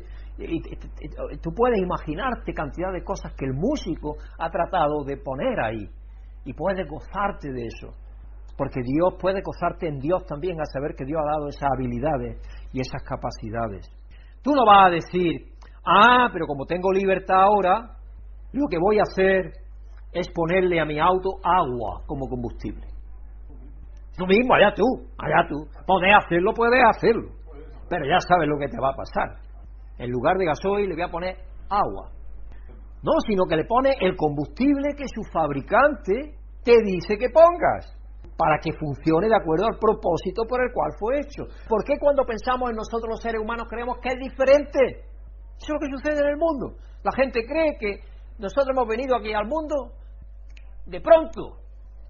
tú puedes imaginarte cantidad de cosas que el músico ha tratado de poner ahí y puedes gozarte de eso porque Dios puede gozarte en Dios también a saber que Dios ha dado esas habilidades y esas capacidades. Tú no vas a decir ah pero como tengo libertad ahora lo que voy a hacer es ponerle a mi auto agua como combustible Tú mismo, allá tú, allá tú. Puedes hacerlo, puedes hacerlo. Pero ya sabes lo que te va a pasar. En lugar de gasoil le voy a poner agua. No, sino que le pone el combustible que su fabricante te dice que pongas para que funcione de acuerdo al propósito por el cual fue hecho. ¿Por qué cuando pensamos en nosotros los seres humanos creemos que es diferente? Eso es lo que sucede en el mundo. La gente cree que nosotros hemos venido aquí al mundo de pronto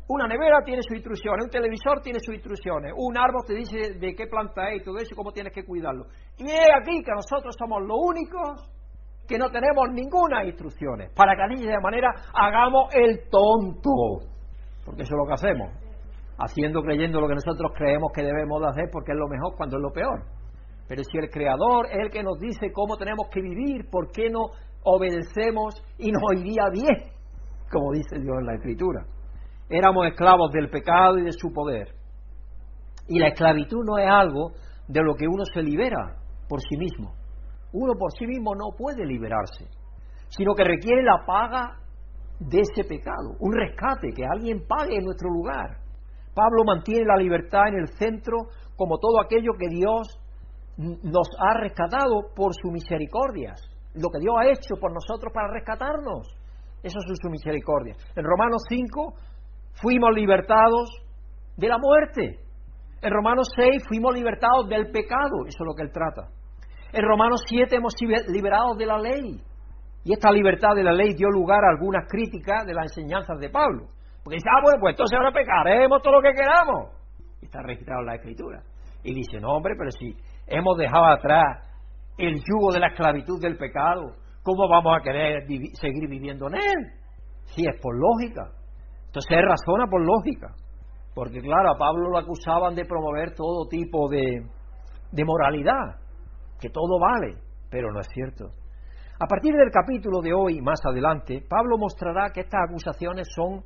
una nevera tiene sus instrucciones, un televisor tiene sus instrucciones, un árbol te dice de qué planta es y todo eso y cómo tienes que cuidarlo. Y es aquí que nosotros somos los únicos que no tenemos ninguna instrucciones, para que de esa manera hagamos el tonto, porque eso es lo que hacemos, haciendo, creyendo lo que nosotros creemos que debemos de hacer porque es lo mejor cuando es lo peor. Pero si el Creador es el que nos dice cómo tenemos que vivir, ¿por qué no obedecemos y nos iría bien? Como dice Dios en la Escritura éramos esclavos del pecado y de su poder. Y la esclavitud no es algo de lo que uno se libera por sí mismo. Uno por sí mismo no puede liberarse, sino que requiere la paga de ese pecado, un rescate, que alguien pague en nuestro lugar. Pablo mantiene la libertad en el centro como todo aquello que Dios nos ha rescatado por sus misericordias. lo que Dios ha hecho por nosotros para rescatarnos. Eso es su misericordia. En Romanos 5 fuimos libertados de la muerte. En Romanos 6 fuimos libertados del pecado. Eso es lo que él trata. En Romanos 7 hemos sido liberados de la ley. Y esta libertad de la ley dio lugar a algunas críticas de las enseñanzas de Pablo. Porque dice, ah, bueno, pues entonces ahora pecaremos todo lo que queramos. Y está registrado en la Escritura. Y dice, no, hombre, pero si hemos dejado atrás el yugo de la esclavitud del pecado, ¿cómo vamos a querer seguir viviendo en él? Si es por lógica. Entonces él razona por lógica. Porque claro, a Pablo lo acusaban de promover todo tipo de, de moralidad, que todo vale, pero no es cierto. A partir del capítulo de hoy, más adelante, Pablo mostrará que estas acusaciones son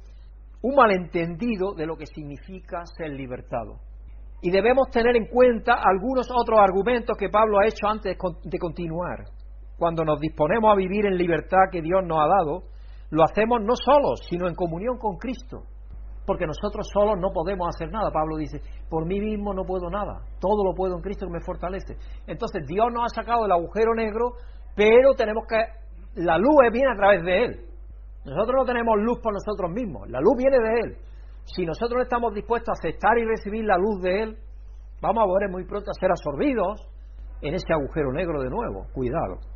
un malentendido de lo que significa ser libertado. Y debemos tener en cuenta algunos otros argumentos que Pablo ha hecho antes de continuar. Cuando nos disponemos a vivir en libertad que Dios nos ha dado, lo hacemos no solos, sino en comunión con Cristo. Porque nosotros solos no podemos hacer nada. Pablo dice, por mí mismo no puedo nada. Todo lo puedo en Cristo que me fortalece. Entonces Dios nos ha sacado del agujero negro, pero tenemos que... La luz viene a través de Él. Nosotros no tenemos luz por nosotros mismos. La luz viene de Él. Si nosotros estamos dispuestos a aceptar y recibir la luz de Él, vamos a volver muy pronto a ser absorbidos en ese agujero negro de nuevo. Cuidado.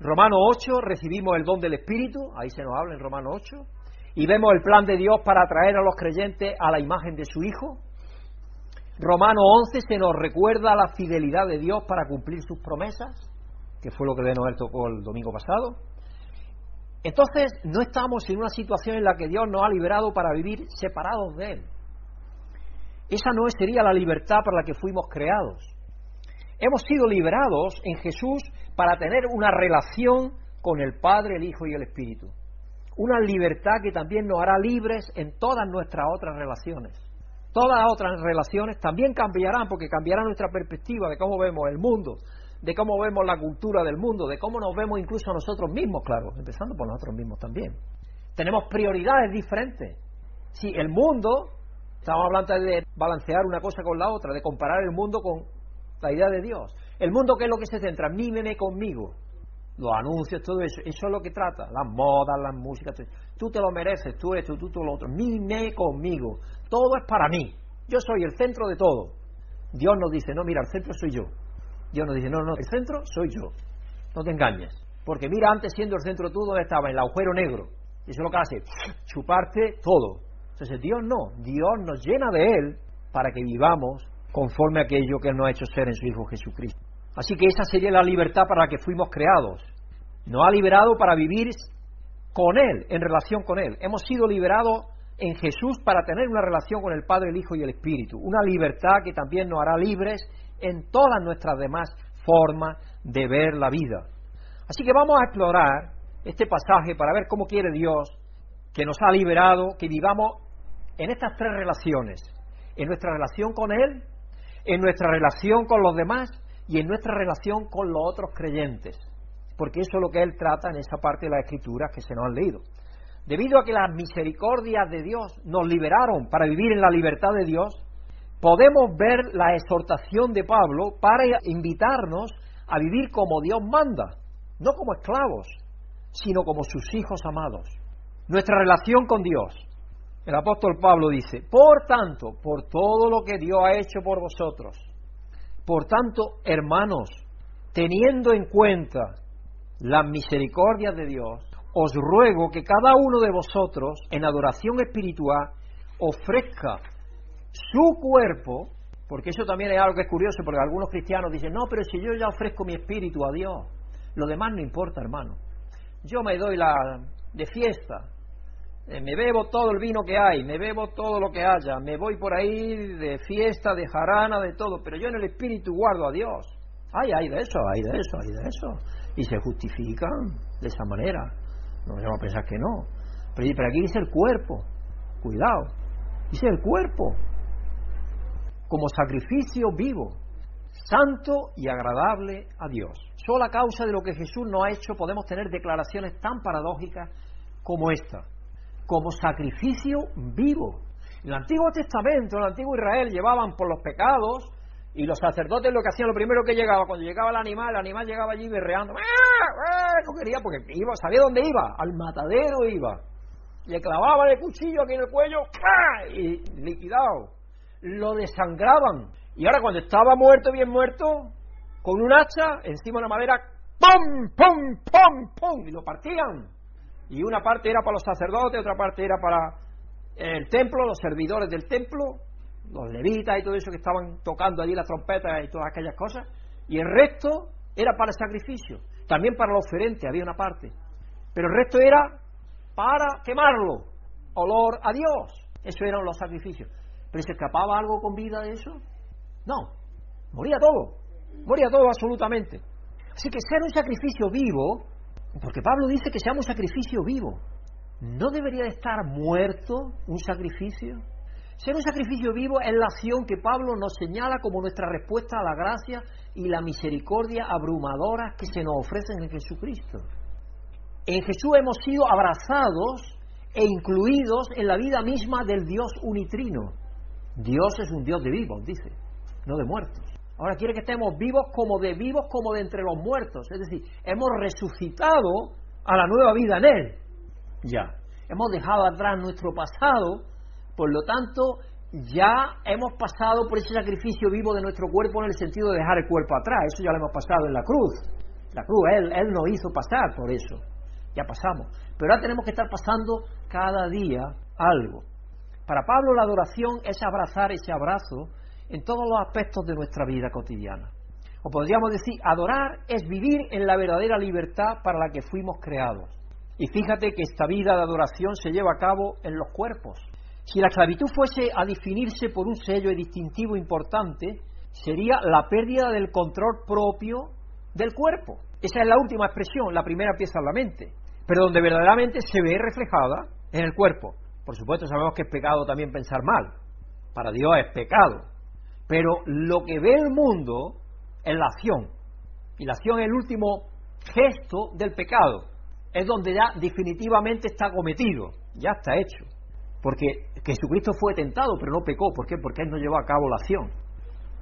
Romano 8, recibimos el don del Espíritu, ahí se nos habla en Romano 8, y vemos el plan de Dios para atraer a los creyentes a la imagen de su Hijo. Romano 11 se nos recuerda la fidelidad de Dios para cumplir sus promesas, que fue lo que de Noel tocó el domingo pasado. Entonces, no estamos en una situación en la que Dios nos ha liberado para vivir separados de Él. Esa no sería la libertad para la que fuimos creados. Hemos sido liberados en Jesús para tener una relación con el Padre, el Hijo y el Espíritu. Una libertad que también nos hará libres en todas nuestras otras relaciones. Todas otras relaciones también cambiarán porque cambiará nuestra perspectiva de cómo vemos el mundo, de cómo vemos la cultura del mundo, de cómo nos vemos incluso a nosotros mismos, claro, empezando por nosotros mismos también. Tenemos prioridades diferentes. Si el mundo, estamos hablando de balancear una cosa con la otra, de comparar el mundo con la idea de Dios. El mundo, ¿qué es lo que se centra? Mímeme conmigo. Los anuncios, todo eso, eso es lo que trata. Las modas, las músicas, tú te lo mereces, tú esto, tú, tú lo otro. Mime conmigo. Todo es para mí. Yo soy el centro de todo. Dios nos dice, no, mira, el centro soy yo. Dios nos dice, no, no, el centro soy yo. No te engañes. Porque mira, antes siendo el centro tú, ¿dónde estaba? En el agujero negro. Y eso es lo que hace, chuparte todo. Entonces Dios no, Dios nos llena de Él para que vivamos conforme a aquello que nos ha hecho ser en su Hijo Jesucristo. Así que esa sería la libertad para la que fuimos creados. Nos ha liberado para vivir con Él, en relación con Él. Hemos sido liberados en Jesús para tener una relación con el Padre, el Hijo y el Espíritu. Una libertad que también nos hará libres en todas nuestras demás formas de ver la vida. Así que vamos a explorar este pasaje para ver cómo quiere Dios que nos ha liberado, que vivamos en estas tres relaciones. En nuestra relación con Él, en nuestra relación con los demás y en nuestra relación con los otros creyentes. Porque eso es lo que Él trata en esa parte de las escrituras que se nos han leído. Debido a que las misericordias de Dios nos liberaron para vivir en la libertad de Dios, podemos ver la exhortación de Pablo para invitarnos a vivir como Dios manda, no como esclavos, sino como sus hijos amados. Nuestra relación con Dios. El apóstol Pablo dice, por tanto, por todo lo que Dios ha hecho por vosotros, por tanto, hermanos, teniendo en cuenta las misericordias de Dios, os ruego que cada uno de vosotros, en adoración espiritual, ofrezca su cuerpo, porque eso también es algo que es curioso, porque algunos cristianos dicen, no, pero si yo ya ofrezco mi espíritu a Dios, lo demás no importa, hermano. Yo me doy la de fiesta, eh, me bebo todo el vino que hay, me bebo todo lo que haya, me voy por ahí de fiesta, de jarana, de todo, pero yo en el espíritu guardo a Dios. Ay, hay de eso, hay de eso, hay de eso. Y se justifican de esa manera. No vamos a pensar que no. Pero, aquí dice el cuerpo. Cuidado. Dice el cuerpo como sacrificio vivo, santo y agradable a Dios. Solo a causa de lo que Jesús nos ha hecho podemos tener declaraciones tan paradójicas como esta, como sacrificio vivo. En el Antiguo Testamento, en el Antiguo Israel, llevaban por los pecados y los sacerdotes lo que hacían, lo primero que llegaba, cuando llegaba el animal, el animal llegaba allí berreando, ¡Ah! ¡eh! no quería porque iba, sabía dónde iba, al matadero iba. Le clavaban el cuchillo aquí en el cuello y liquidado. Lo desangraban. Y ahora cuando estaba muerto, bien muerto, con un hacha encima de la madera, ¡pum, pum, pum, pum! Y lo partían. Y una parte era para los sacerdotes, otra parte era para el templo, los servidores del templo, los levitas y todo eso que estaban tocando allí las trompetas y todas aquellas cosas. Y el resto era para el sacrificio. También para los oferentes había una parte. Pero el resto era para quemarlo. Olor a Dios. Eso eran los sacrificios. ¿Pero se escapaba algo con vida de eso? No. Moría todo. Moría todo absolutamente. Así que ser un sacrificio vivo, porque Pablo dice que sea un sacrificio vivo, ¿no debería de estar muerto un sacrificio? Ser un sacrificio vivo es la acción que Pablo nos señala como nuestra respuesta a la gracia y la misericordia abrumadora que se nos ofrecen en Jesucristo. En Jesús hemos sido abrazados e incluidos en la vida misma del Dios unitrino. Dios es un Dios de vivos, dice, no de muertos. Ahora quiere que estemos vivos como de vivos como de entre los muertos. Es decir, hemos resucitado a la nueva vida en Él. Ya. Hemos dejado atrás nuestro pasado, por lo tanto, ya hemos pasado por ese sacrificio vivo de nuestro cuerpo en el sentido de dejar el cuerpo atrás. Eso ya lo hemos pasado en la cruz. La cruz, Él, él nos hizo pasar por eso. Ya pasamos. Pero ahora tenemos que estar pasando cada día algo. Para Pablo la adoración es abrazar ese abrazo en todos los aspectos de nuestra vida cotidiana. O podríamos decir, adorar es vivir en la verdadera libertad para la que fuimos creados. Y fíjate que esta vida de adoración se lleva a cabo en los cuerpos. Si la esclavitud fuese a definirse por un sello distintivo importante, sería la pérdida del control propio del cuerpo. Esa es la última expresión, la primera pieza en la mente, pero donde verdaderamente se ve reflejada en el cuerpo. Por supuesto sabemos que es pecado también pensar mal. Para Dios es pecado. Pero lo que ve el mundo es la acción. Y la acción es el último gesto del pecado. Es donde ya definitivamente está cometido, ya está hecho. Porque Jesucristo fue tentado, pero no pecó. ¿Por qué? Porque Él no llevó a cabo la acción.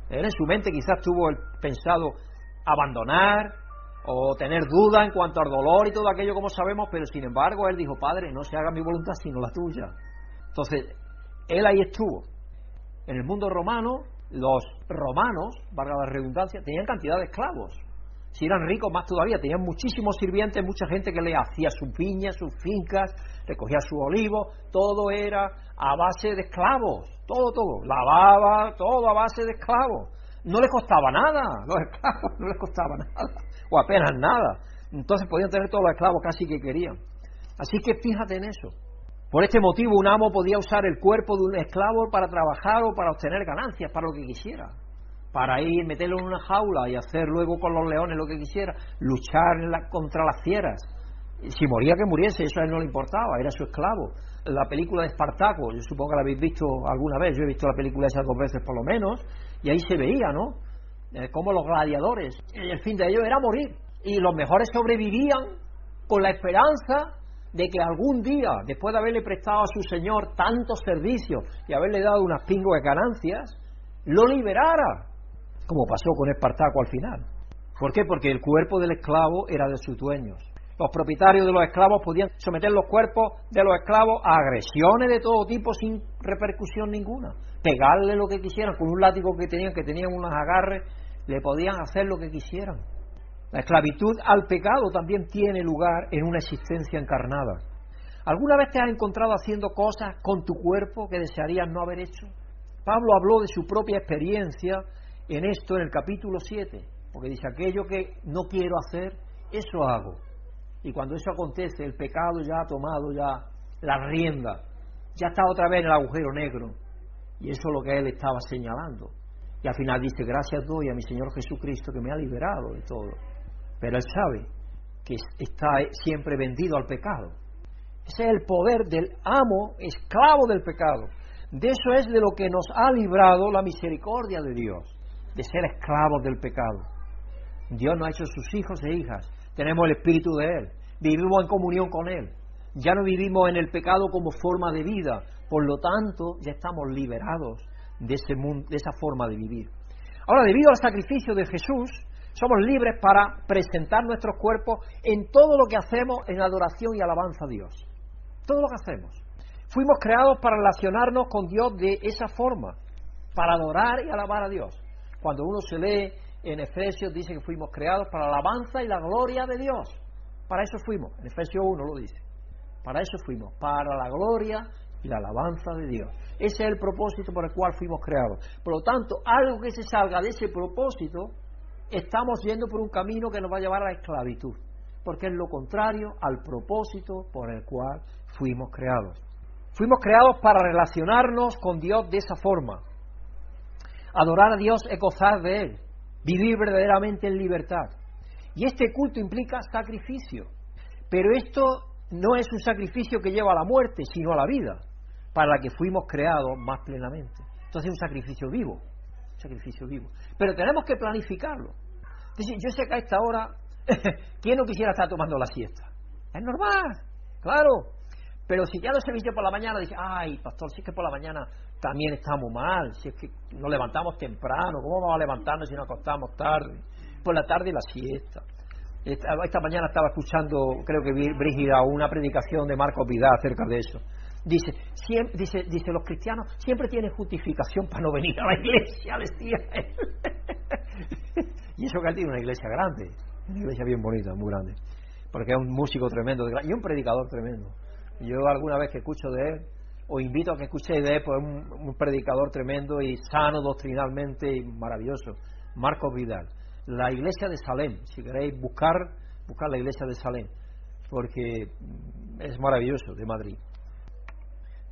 Él en su mente quizás tuvo pensado abandonar o tener duda en cuanto al dolor y todo aquello como sabemos, pero sin embargo Él dijo, Padre, no se haga mi voluntad sino la tuya. Entonces, Él ahí estuvo. En el mundo romano, los romanos, valga la redundancia, tenían cantidad de esclavos. Si eran ricos, más todavía, tenían muchísimos sirvientes, mucha gente que le hacía sus viñas, sus fincas, recogía sus olivos, todo era a base de esclavos, todo, todo, lavaba, todo a base de esclavos. No les costaba nada, los esclavos no les costaba nada, o apenas nada. Entonces podían tener todos los esclavos casi que querían. Así que fíjate en eso. Por este motivo, un amo podía usar el cuerpo de un esclavo para trabajar o para obtener ganancias, para lo que quisiera. Para ir, meterlo en una jaula y hacer luego con los leones lo que quisiera, luchar contra las fieras. Si moría, que muriese, eso a él no le importaba, era su esclavo. La película de Espartaco, yo supongo que la habéis visto alguna vez, yo he visto la película esa dos veces por lo menos, y ahí se veía, ¿no? Eh, como los gladiadores, el fin de ellos era morir. Y los mejores sobrevivían con la esperanza de que algún día, después de haberle prestado a su señor tantos servicios y haberle dado unas pingües ganancias, lo liberara, como pasó con Espartaco al final. ¿Por qué? Porque el cuerpo del esclavo era de sus dueños. Los propietarios de los esclavos podían someter los cuerpos de los esclavos a agresiones de todo tipo sin repercusión ninguna. Pegarle lo que quisieran con un látigo que tenían, que tenían unos agarres, le podían hacer lo que quisieran. La esclavitud al pecado también tiene lugar en una existencia encarnada. ¿Alguna vez te has encontrado haciendo cosas con tu cuerpo que desearías no haber hecho? Pablo habló de su propia experiencia en esto en el capítulo 7, porque dice, aquello que no quiero hacer, eso hago. Y cuando eso acontece, el pecado ya ha tomado ya la rienda, ya está otra vez en el agujero negro. Y eso es lo que él estaba señalando. Y al final dice, gracias doy a mi Señor Jesucristo que me ha liberado de todo. Pero él sabe que está siempre vendido al pecado. Ese es el poder del amo, esclavo del pecado. De eso es de lo que nos ha librado la misericordia de Dios, de ser esclavos del pecado. Dios nos ha hecho sus hijos e hijas. Tenemos el Espíritu de Él. Vivimos en comunión con Él. Ya no vivimos en el pecado como forma de vida. Por lo tanto, ya estamos liberados de, ese mundo, de esa forma de vivir. Ahora, debido al sacrificio de Jesús, Somos libres para presentar nuestros cuerpos en todo lo que hacemos en adoración y alabanza a Dios. Todo lo que hacemos. Fuimos creados para relacionarnos con Dios de esa forma, para adorar y alabar a Dios. Cuando uno se lee en Efesios, dice que fuimos creados para la alabanza y la gloria de Dios. Para eso fuimos. En Efesios 1 lo dice. Para eso fuimos. Para la gloria y la alabanza de Dios. Ese es el propósito por el cual fuimos creados. Por lo tanto, algo que se salga de ese propósito estamos yendo por un camino que nos va a llevar a la esclavitud, porque es lo contrario al propósito por el cual fuimos creados. Fuimos creados para relacionarnos con Dios de esa forma. Adorar a Dios es gozar de Él, vivir verdaderamente en libertad. Y este culto implica sacrificio, pero esto no es un sacrificio que lleva a la muerte, sino a la vida, para la que fuimos creados más plenamente. Entonces es un sacrificio vivo, sacrificio vivo. Pero tenemos que planificarlo. yo sé que a esta hora, ¿quién no quisiera estar tomando la siesta? Es normal, claro. Pero si ya no se viste por la mañana, dice, ay, pastor, si es que por la mañana también estamos mal, si es que nos levantamos temprano, ¿cómo vamos a levantarnos si nos acostamos tarde? Por la tarde la siesta. Esta, esta mañana estaba escuchando, creo que Brígida, una predicación de Marcos Vidal acerca de eso. Dice, dice, dice, los cristianos siempre tienen justificación para no venir a la iglesia, decía él. y eso que él tiene una iglesia grande, una iglesia bien bonita, muy grande, porque es un músico tremendo y un predicador tremendo. Yo alguna vez que escucho de él, o invito a que escuchéis de él, pues es un, un predicador tremendo y sano doctrinalmente y maravilloso, Marcos Vidal. La iglesia de Salem, si queréis buscar, buscar la iglesia de Salem, porque es maravilloso, de Madrid.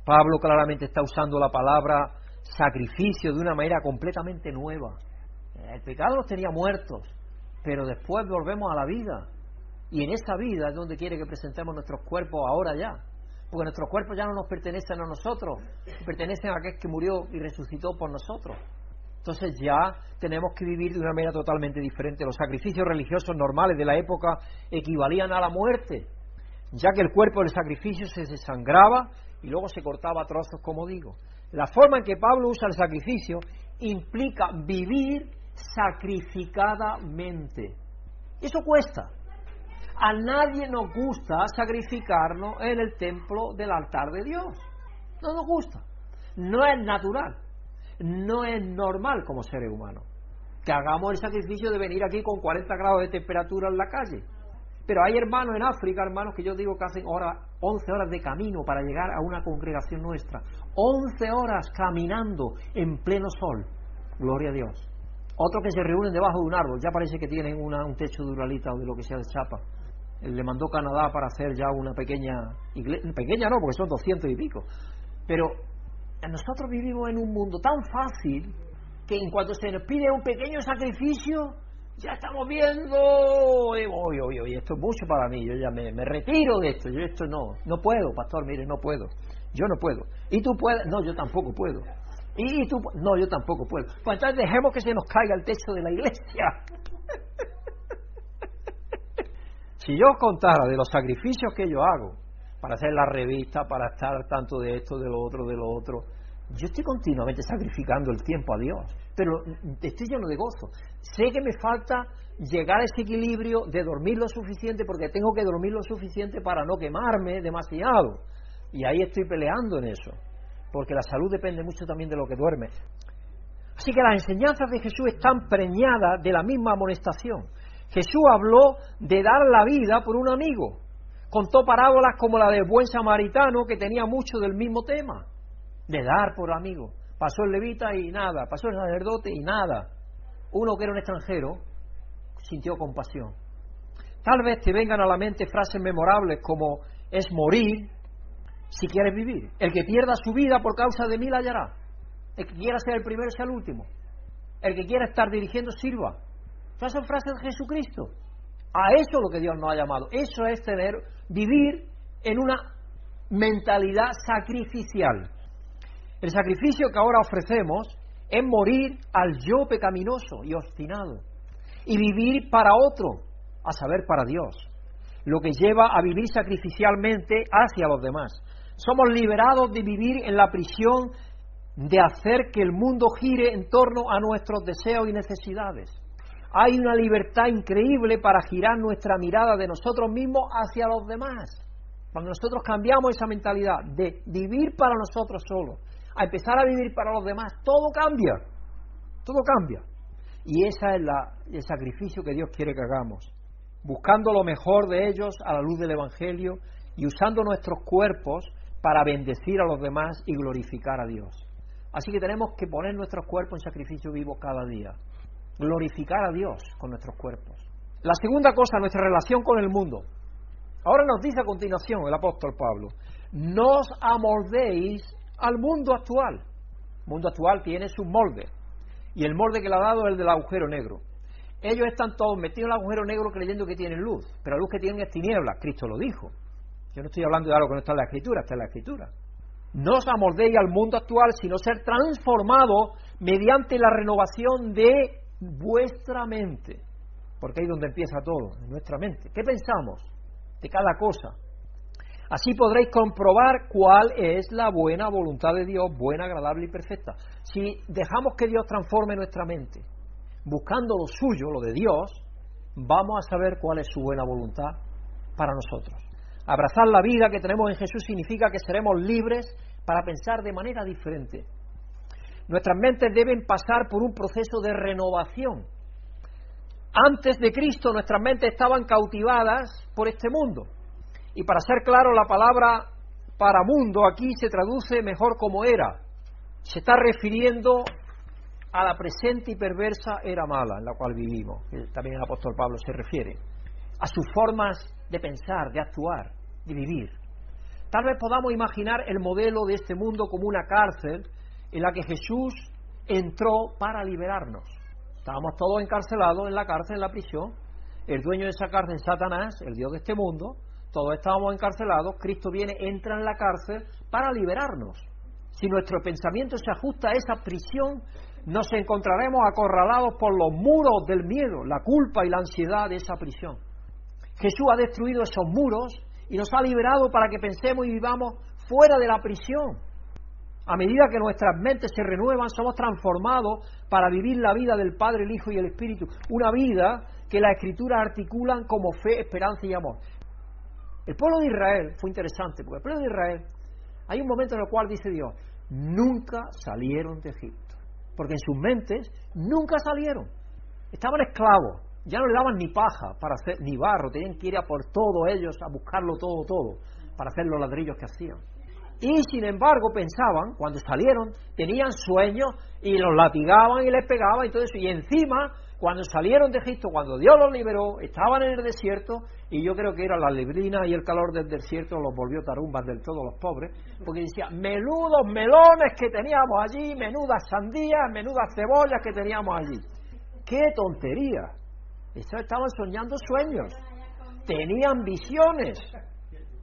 Pablo claramente está usando la palabra sacrificio de una manera completamente nueva. El pecado nos tenía muertos, pero después volvemos a la vida. Y en esa vida es donde quiere que presentemos nuestros cuerpos ahora ya. Porque nuestros cuerpos ya no nos pertenecen a nosotros, pertenecen a aquel que murió y resucitó por nosotros. Entonces ya tenemos que vivir de una manera totalmente diferente. Los sacrificios religiosos normales de la época equivalían a la muerte, ya que el cuerpo del sacrificio se desangraba y luego se cortaba a trozos, como digo. La forma en que Pablo usa el sacrificio implica vivir sacrificadamente. Eso cuesta. A nadie nos gusta sacrificarnos en el templo del altar de Dios. No nos gusta. No es natural. No es normal como seres humanos. Que hagamos el sacrificio de venir aquí con 40 grados de temperatura en la calle. Pero hay hermanos en África, hermanos, que yo digo que hacen hora, 11 horas de camino para llegar a una congregación nuestra. 11 horas caminando en pleno sol. Gloria a Dios. Otros que se reúnen debajo de un árbol, ya parece que tienen un techo de uralita o de lo que sea de chapa. Le mandó Canadá para hacer ya una pequeña iglesia. Pequeña no, porque son 200 y pico. Pero nosotros vivimos en un mundo tan fácil que en cuanto se nos pide un pequeño sacrificio, ya estamos viendo, oye, oye, oye, esto es mucho para mí, yo ya me, retiro de esto, yo esto no, no puedo, pastor, mire, no puedo, yo no puedo. ¿Y tú puedes? No, yo tampoco puedo. ¿Y tú? No, yo tampoco puedo. Pues entonces dejemos que se nos caiga el techo de la iglesia. si yo os contara de los sacrificios que yo hago para hacer la revista, para estar tanto de esto, de lo otro, de lo otro, yo estoy continuamente sacrificando el tiempo a Dios, pero estoy lleno de gozo. Sé que me falta llegar a ese equilibrio de dormir lo suficiente porque tengo que dormir lo suficiente para no quemarme demasiado. Y ahí estoy peleando en eso, porque la salud depende mucho también de lo que duerme. Así que las enseñanzas de Jesús están preñadas de la misma amonestación. Jesús habló de dar la vida por un amigo. Contó parábolas como la del buen samaritano que tenía mucho del mismo tema de dar por amigo. Pasó el levita y nada, pasó el sacerdote y nada. Uno que era un extranjero sintió compasión. Tal vez te vengan a la mente frases memorables como es morir si quieres vivir. El que pierda su vida por causa de mí la hallará. El que quiera ser el primero sea el último. El que quiera estar dirigiendo sirva. Esas son frases de Jesucristo. A eso es lo que Dios nos ha llamado. Eso es tener, vivir en una mentalidad sacrificial. El sacrificio que ahora ofrecemos es morir al yo pecaminoso y obstinado y vivir para otro, a saber, para Dios, lo que lleva a vivir sacrificialmente hacia los demás. Somos liberados de vivir en la prisión de hacer que el mundo gire en torno a nuestros deseos y necesidades. hay una libertad increíble para girar nuestra mirada de nosotros mismos hacia los demás. Cuando nosotros cambiamos esa mentalidad de vivir para nosotros solos, a empezar a vivir para los demás, todo cambia. Todo cambia. Y ese es el sacrificio que Dios quiere que hagamos. Buscando lo mejor de ellos a la luz del Evangelio y usando nuestros cuerpos para bendecir a los demás y glorificar a Dios. Así que tenemos que poner nuestros cuerpos en sacrificio vivo cada día. Glorificar a Dios con nuestros cuerpos. La segunda cosa, nuestra relación con el mundo. Ahora nos dice a continuación el apóstol Pablo, no os amoldéis al mundo actual. El mundo actual tiene su molde. Y el molde que le ha dado es el del agujero negro. Ellos están todos metidos en el agujero negro creyendo que tienen luz, pero la luz que tienen es tiniebla. Cristo lo dijo. Yo no estoy hablando de algo que no está en la escritura, está en la escritura. No os amoldéis al mundo actual, sino ser transformado mediante la renovación de vuestra mente. Porque ahí es donde empieza todo, en nuestra mente. ¿Qué pensamos de cada cosa? Así podréis comprobar cuál es la buena voluntad de Dios, buena, agradable y perfecta. Si dejamos que Dios transforme nuestra mente, buscando lo suyo, lo de Dios, vamos a saber cuál es su buena voluntad para nosotros. Abrazar la vida que tenemos en Jesús significa que seremos libres para pensar de manera diferente. Nuestras mentes deben pasar por un proceso de renovación. Antes de Cristo nuestras mentes estaban cautivadas por este mundo. Y para ser claro, la palabra para mundo aquí se traduce mejor como era. Se está refiriendo a la presente y perversa era mala en la cual vivimos, también el apóstol Pablo se refiere, a sus formas de pensar, de actuar, de vivir. Tal vez podamos imaginar el modelo de este mundo como una cárcel en la que Jesús entró para liberarnos. Estábamos todos encarcelados en la cárcel, en la prisión. El dueño de esa cárcel, Satanás, el Dios de este mundo, todos estábamos encarcelados. Cristo viene, entra en la cárcel para liberarnos. Si nuestro pensamiento se ajusta a esa prisión, nos encontraremos acorralados por los muros del miedo, la culpa y la ansiedad de esa prisión. Jesús ha destruido esos muros y nos ha liberado para que pensemos y vivamos fuera de la prisión. A medida que nuestras mentes se renuevan, somos transformados para vivir la vida del Padre, el Hijo y el Espíritu. Una vida que las Escrituras articulan como fe, esperanza y amor. El pueblo de Israel fue interesante, porque el pueblo de Israel, hay un momento en el cual dice Dios, nunca salieron de Egipto, porque en sus mentes nunca salieron. Estaban esclavos, ya no le daban ni paja para hacer, ni barro, tenían que ir a por todos ellos a buscarlo todo, todo, para hacer los ladrillos que hacían. Y sin embargo pensaban, cuando salieron, tenían sueños y los latigaban y les pegaban y todo eso. Y encima, cuando salieron de Egipto, cuando Dios los liberó, estaban en el desierto y yo creo que era la lebrina y el calor del desierto los volvió tarumbas del todo los pobres, porque decía, menudos melones que teníamos allí, menudas sandías, menudas cebollas que teníamos allí. ¡Qué tontería! estaban soñando sueños, tenían visiones,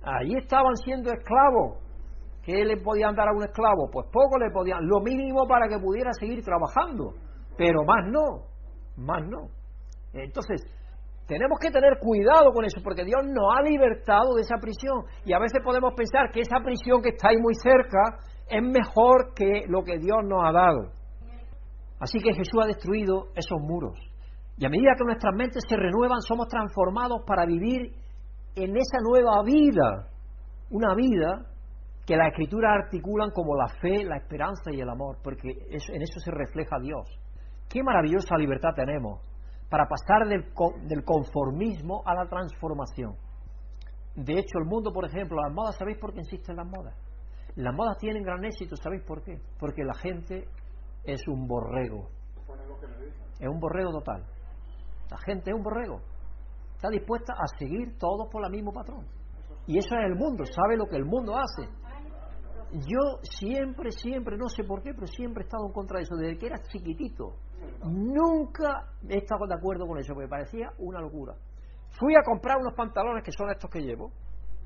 allí estaban siendo esclavos. ¿Qué le podían dar a un esclavo? Pues poco le podían, lo mínimo para que pudiera seguir trabajando, pero más no, más no. Entonces, tenemos que tener cuidado con eso, porque Dios nos ha libertado de esa prisión. Y a veces podemos pensar que esa prisión que está ahí muy cerca es mejor que lo que Dios nos ha dado. Así que Jesús ha destruido esos muros. Y a medida que nuestras mentes se renuevan, somos transformados para vivir en esa nueva vida, una vida que las escrituras articulan como la fe, la esperanza y el amor, porque en eso se refleja Dios. Qué maravillosa libertad tenemos para pasar del, del conformismo a la transformación. De hecho, el mundo, por ejemplo, las modas, ¿sabéis por qué insisten las modas? Las modas tienen gran éxito, ¿sabéis por qué? Porque la gente es un borrego. Es un borrego total. La gente es un borrego. Está dispuesta a seguir todos por el mismo patrón. Y eso es el mundo, sabe lo que el mundo hace. Yo siempre, siempre, no sé por qué, pero siempre he estado en contra de eso, desde que era chiquitito. Nunca he estado de acuerdo con eso, porque parecía una locura. Fui a comprar unos pantalones que son estos que llevo.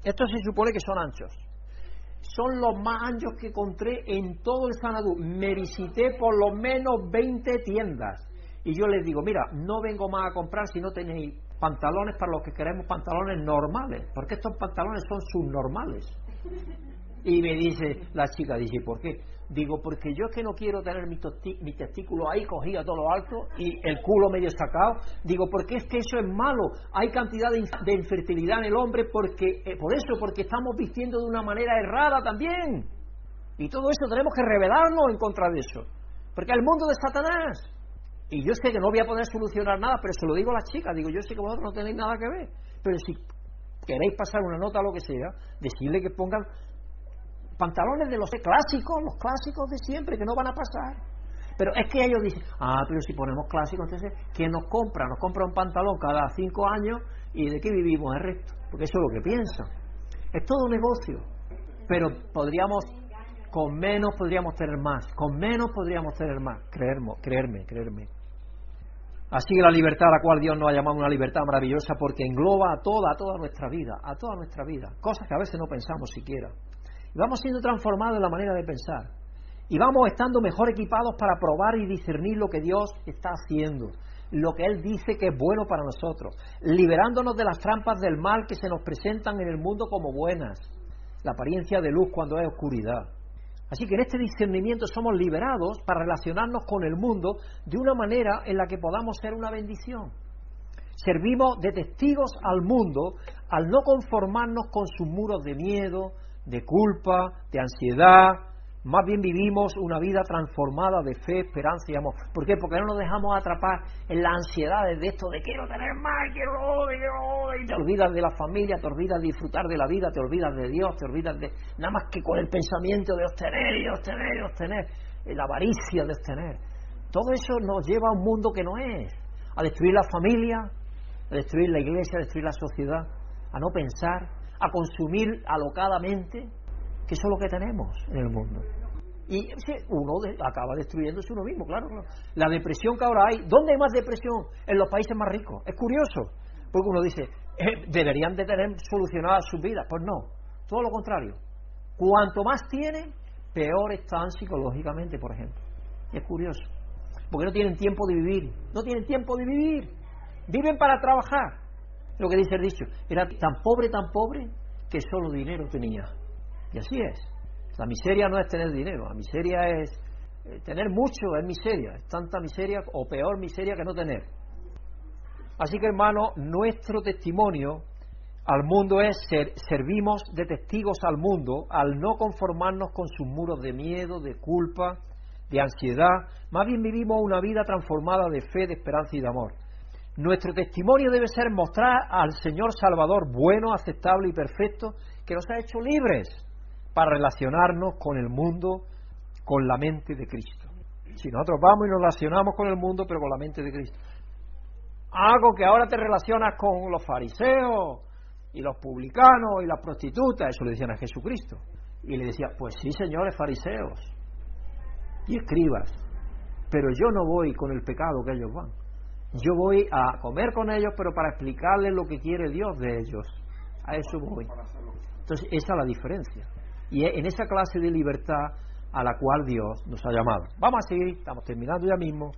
Estos se supone que son anchos. Son los más anchos que encontré en todo el Sanadú. Me visité por lo menos 20 tiendas. Y yo les digo, mira, no vengo más a comprar si no tenéis pantalones para los que queremos pantalones normales, porque estos pantalones son subnormales. Y me dice la chica, dice, ¿por qué? Digo, porque yo es que no quiero tener mi, mi testículo ahí cogido a todo lo alto y el culo medio sacado. Digo, porque es que eso es malo. Hay cantidad de, infertilidad en el hombre porque, eh, por eso, porque estamos vistiendo de una manera errada también. Y todo eso tenemos que rebelarnos en contra de eso. Porque el mundo de Satanás. Y yo sé que no voy a poder solucionar nada, pero se lo digo a las chicas. Digo, yo sé que vosotros no tenéis nada que ver. Pero si queréis pasar una nota o lo que sea, decirle que pongan pantalones de los clásicos, los clásicos de siempre, que no van a pasar. Pero es que ellos dicen, ah, pero si ponemos clásicos, entonces, ¿quién nos compra? Nos compra un pantalón cada cinco años y de qué vivimos el resto. Porque eso es lo que piensan. Es todo negocio. Pero podríamos, con menos podríamos tener más. Con menos podríamos tener más. Creerme, creerme, creerme. Así que la libertad a la cual Dios nos ha llamado una libertad maravillosa porque engloba a toda, a toda nuestra vida, a toda nuestra vida. Cosas que a veces no pensamos siquiera. Vamos siendo transformados en la manera de pensar. Y vamos estando mejor equipados para probar y discernir lo que Dios está haciendo, lo que Él dice que es bueno para nosotros, liberándonos de las trampas del mal que se nos presentan en el mundo como buenas, la apariencia de luz cuando hay oscuridad. Así que en este discernimiento somos liberados para relacionarnos con el mundo de una manera en la que podamos ser una bendición. Servimos de testigos al mundo al no conformarnos con sus muros de miedo, de culpa, de ansiedad, más bien vivimos una vida transformada de fe, esperanza y amor. ¿Por qué? Porque no nos dejamos atrapar en las ansiedades de esto de quiero tener más, quiero, quiero, y te olvidas de la familia, te olvidas de disfrutar de la vida, te olvidas de Dios, te olvidas de nada más que con el pensamiento de obtener y obtener y obtener, la avaricia de obtener. Todo eso nos lleva a un mundo que no es, a destruir la familia, a destruir la iglesia, a destruir la sociedad, a no pensar, a consumir alocadamente, que eso es lo que tenemos en el mundo. Y uno acaba destruyéndose uno mismo, claro, La depresión que ahora hay, ¿dónde hay más depresión? En los países más ricos. Es curioso, porque uno dice, eh, deberían de tener solucionadas sus vidas. Pues no, todo lo contrario. Cuanto más tienen, peor están psicológicamente, por ejemplo. es curioso, porque no tienen tiempo de vivir, no tienen tiempo de vivir. Viven para trabajar, lo que dice el dicho, era tan pobre, tan pobre, que solo dinero tenía. Y así es. La miseria no es tener dinero, la miseria es eh, tener mucho, es miseria, es tanta miseria o peor miseria que no tener. Así que hermano, nuestro testimonio al mundo es ser, servimos de testigos al mundo al no conformarnos con sus muros de miedo, de culpa, de ansiedad, más bien vivimos una vida transformada de fe, de esperanza y de amor. Nuestro testimonio debe ser mostrar al Señor Salvador bueno, aceptable y perfecto, que nos ha hecho libres para relacionarnos con el mundo con la mente de Cristo. Si nosotros vamos y nos relacionamos con el mundo, pero con la mente de Cristo. Algo que ahora te relacionas con los fariseos y los publicanos y las prostitutas, eso le decían a Jesucristo. Y le decía, pues sí, señores fariseos y escribas, pero yo no voy con el pecado que ellos van. Yo voy a comer con ellos, pero para explicarles lo que quiere Dios de ellos. A eso voy. Entonces, esa es la diferencia. Y es en esa clase de libertad a la cual Dios nos ha llamado. Vamos a seguir, estamos terminando ya mismo,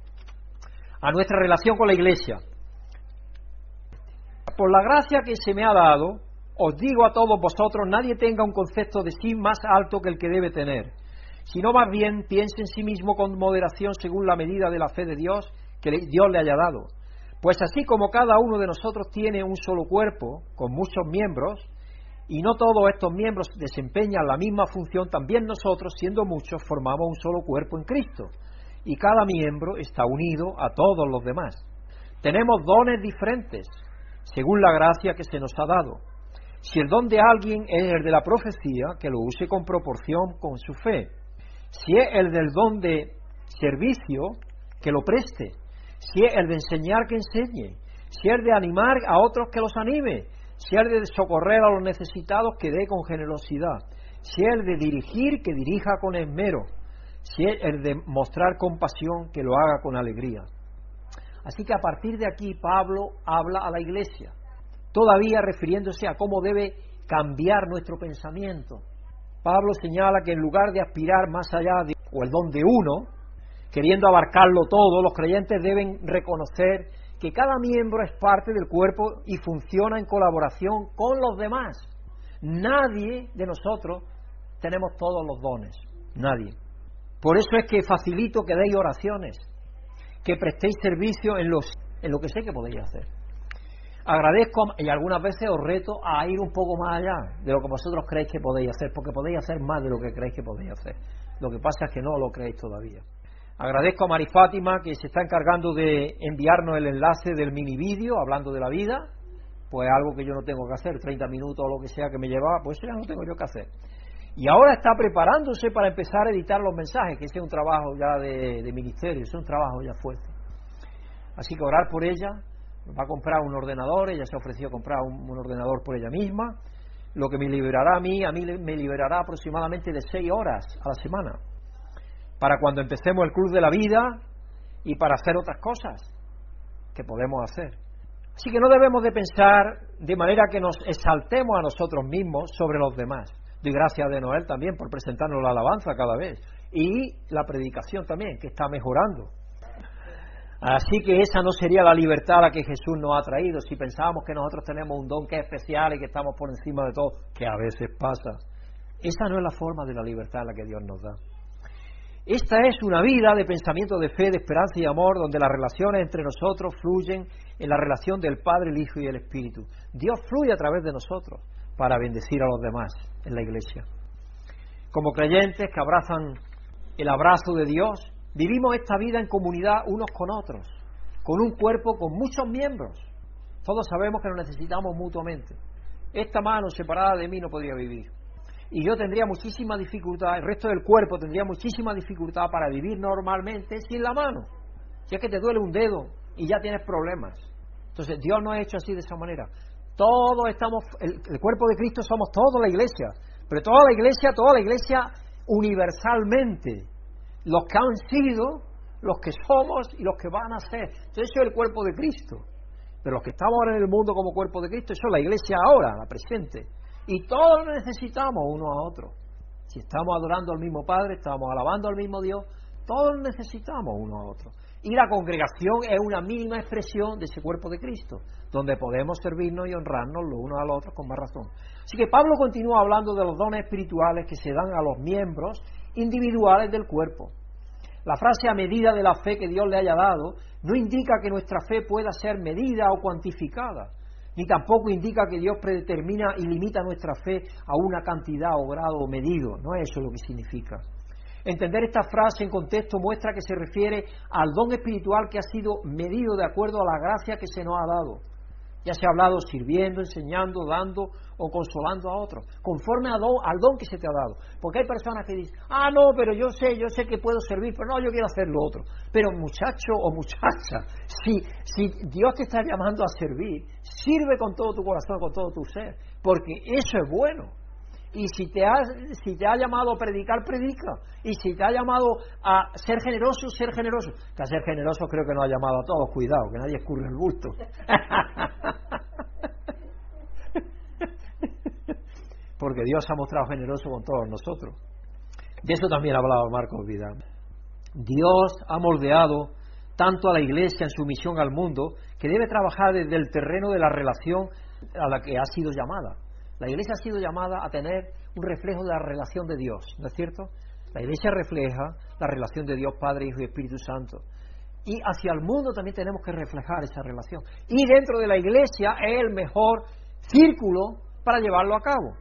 a nuestra relación con la Iglesia. Por la gracia que se me ha dado, os digo a todos vosotros, nadie tenga un concepto de sí más alto que el que debe tener, sino más bien piense en sí mismo con moderación según la medida de la fe de Dios que Dios le haya dado. Pues así como cada uno de nosotros tiene un solo cuerpo, con muchos miembros, y no todos estos miembros desempeñan la misma función, también nosotros, siendo muchos, formamos un solo cuerpo en Cristo, y cada miembro está unido a todos los demás. Tenemos dones diferentes, según la gracia que se nos ha dado. Si el don de alguien es el de la profecía, que lo use con proporción con su fe. Si es el del don de servicio, que lo preste. Si es el de enseñar, que enseñe. Si es el de animar a otros, que los anime. Si es el de socorrer a los necesitados, que dé con generosidad. Si es el de dirigir, que dirija con esmero. Si es el de mostrar compasión, que lo haga con alegría. Así que a partir de aquí Pablo habla a la iglesia, todavía refiriéndose a cómo debe cambiar nuestro pensamiento. Pablo señala que en lugar de aspirar más allá de, o el don de uno, queriendo abarcarlo todo, los creyentes deben reconocer que cada miembro es parte del cuerpo y funciona en colaboración con los demás. Nadie de nosotros tenemos todos los dones, nadie. Por eso es que facilito que deis oraciones, que prestéis servicio en, los, en lo que sé que podéis hacer. Agradezco y algunas veces os reto a ir un poco más allá de lo que vosotros creéis que podéis hacer, porque podéis hacer más de lo que creéis que podéis hacer. Lo que pasa es que no lo creéis todavía. Agradezco a Mari Fátima que se está encargando de enviarnos el enlace del mini vídeo hablando de la vida, pues algo que yo no tengo que hacer, 30 minutos o lo que sea que me llevaba, pues eso ya no tengo yo que hacer. Y ahora está preparándose para empezar a editar los mensajes, que ese es un trabajo ya de, ministerio, es un trabajo ya fuerte. Así que orar por ella, va a comprar un ordenador, ella se a comprar un, ordenador por ella misma, lo que me liberará a mí, a mí me liberará aproximadamente de seis horas a la semana, para cuando empecemos el Club de la Vida y para hacer otras cosas que podemos hacer. Así que no debemos de pensar de manera que nos exaltemos a nosotros mismos sobre los demás. Doy gracias de Noel también por presentarnos la alabanza cada vez y la predicación también, que está mejorando. Así que esa no sería la libertad a la que Jesús nos ha traído. Si pensábamos que nosotros tenemos un don que es especial y que estamos por encima de todo, que a veces pasa. Esa no es la forma de la libertad a la que Dios nos da. Esta es una vida de pensamiento de fe, de esperanza y amor, donde las relaciones entre nosotros fluyen en la relación del Padre, el Hijo y el Espíritu. Dios fluye a través de nosotros para bendecir a los demás en la iglesia. Como creyentes que abrazan el abrazo de Dios, Vivimos esta vida en comunidad unos con otros, con un cuerpo con muchos miembros. Todos sabemos que nos necesitamos mutuamente. Esta mano separada de mí no podría vivir. Y yo tendría muchísima dificultad, el resto del cuerpo tendría muchísima dificultad para vivir normalmente sin la mano. Si es que te duele un dedo y ya tienes problemas. Entonces Dios no ha hecho así de esa manera. Todos estamos, el, cuerpo de Cristo somos toda la iglesia, pero toda la iglesia, toda la iglesia universalmente los que han sido, los que somos y los que van a ser. Entonces eso es el cuerpo de Cristo. Pero los que estamos ahora en el mundo como cuerpo de Cristo, eso es la iglesia ahora, la presente. Y todos necesitamos uno a otro. Si estamos adorando al mismo Padre, estamos alabando al mismo Dios, todos necesitamos uno a otro. Y la congregación es una mínima expresión de ese cuerpo de Cristo, donde podemos servirnos y honrarnos los unos a los otros con más razón. Así que Pablo continúa hablando de los dones espirituales que se dan a los miembros individuales del cuerpo. La frase a medida de la fe que Dios le haya dado no indica que nuestra fe pueda ser medida o cuantificada, ni tampoco indica que Dios predetermina y limita nuestra fe a una cantidad o grado medido. No es eso lo que significa. Entender esta frase en contexto muestra que se refiere al don espiritual que ha sido medido de acuerdo a la gracia que se nos ha dado ya se ha hablado sirviendo, enseñando, dando o consolando a otros, conforme al don que se te ha dado. Porque hay personas que dicen, ah, no, pero yo sé, yo sé que puedo servir, pero no, yo quiero hacer lo otro. Pero muchacho o muchacha, si, Dios te está llamando a servir, sirve con todo tu corazón, con todo tu ser, porque eso es bueno. Y si te, ha, si te ha llamado a predicar, predica. Y si te ha llamado a ser generoso, ser generoso. Que a ser generoso creo que nos ha llamado a todos, cuidado, que nadie escurre el bulto. Porque Dios ha mostrado generoso con todos nosotros. De eso también hablaba Marcos Vidal. Dios ha moldeado tanto a la iglesia en su misión al mundo que debe trabajar desde el terreno de la relación a la que ha sido llamada. La iglesia ha sido llamada a tener un reflejo de la relación de Dios, ¿no es cierto? La iglesia refleja la relación de Dios Padre, Hijo y Espíritu Santo. Y hacia el mundo también tenemos que reflejar esa relación. Y dentro de la iglesia es el mejor círculo para llevarlo a cabo.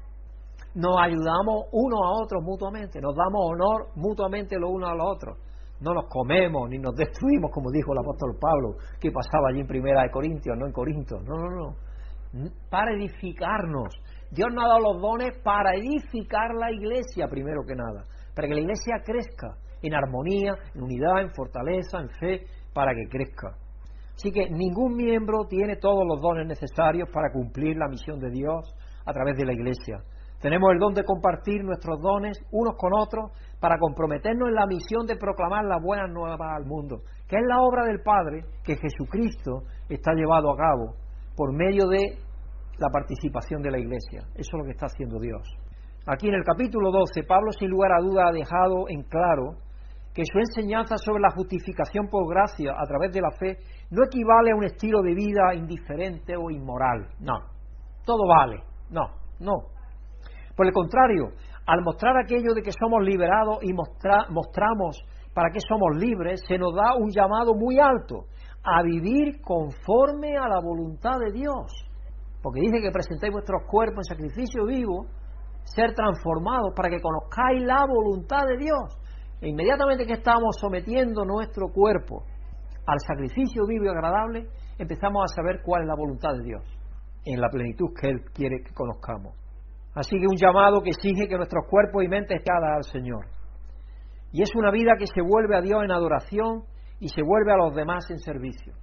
Nos ayudamos unos a otros mutuamente, nos damos honor mutuamente los unos a los otros. No nos comemos ni nos destruimos, como dijo el apóstol Pablo, que pasaba allí en Primera de Corintios, no en Corinto. No, no, no. Para edificarnos, Dios nos ha dado los dones para edificar la iglesia, primero que nada, para que la iglesia crezca en armonía, en unidad, en fortaleza, en fe, para que crezca. Así que ningún miembro tiene todos los dones necesarios para cumplir la misión de Dios a través de la iglesia. Tenemos el don de compartir nuestros dones unos con otros para comprometernos en la misión de proclamar la buena nueva al mundo, que es la obra del Padre que Jesucristo está llevado a cabo por medio de la participación de la Iglesia. Eso es lo que está haciendo Dios. Aquí en el capítulo 12, Pablo sin lugar a duda ha dejado en claro que su enseñanza sobre la justificación por gracia a través de la fe no equivale a un estilo de vida indiferente o inmoral. No, todo vale. No, no. Por el contrario, al mostrar aquello de que somos liberados y mostramos para que somos libres, se nos da un llamado muy alto a vivir conforme a la voluntad de Dios. Porque dice que presentéis vuestros cuerpos en sacrificio vivo, ser transformados para que conozcáis la voluntad de Dios. E inmediatamente que estamos sometiendo nuestro cuerpo al sacrificio vivo y agradable, empezamos a saber cuál es la voluntad de Dios, en la plenitud que Él quiere que conozcamos. Así que un llamado que exige que nuestros cuerpos y mentes cada al Señor. Y es una vida que se vuelve a Dios en adoración y se vuelve a los demás en servicio.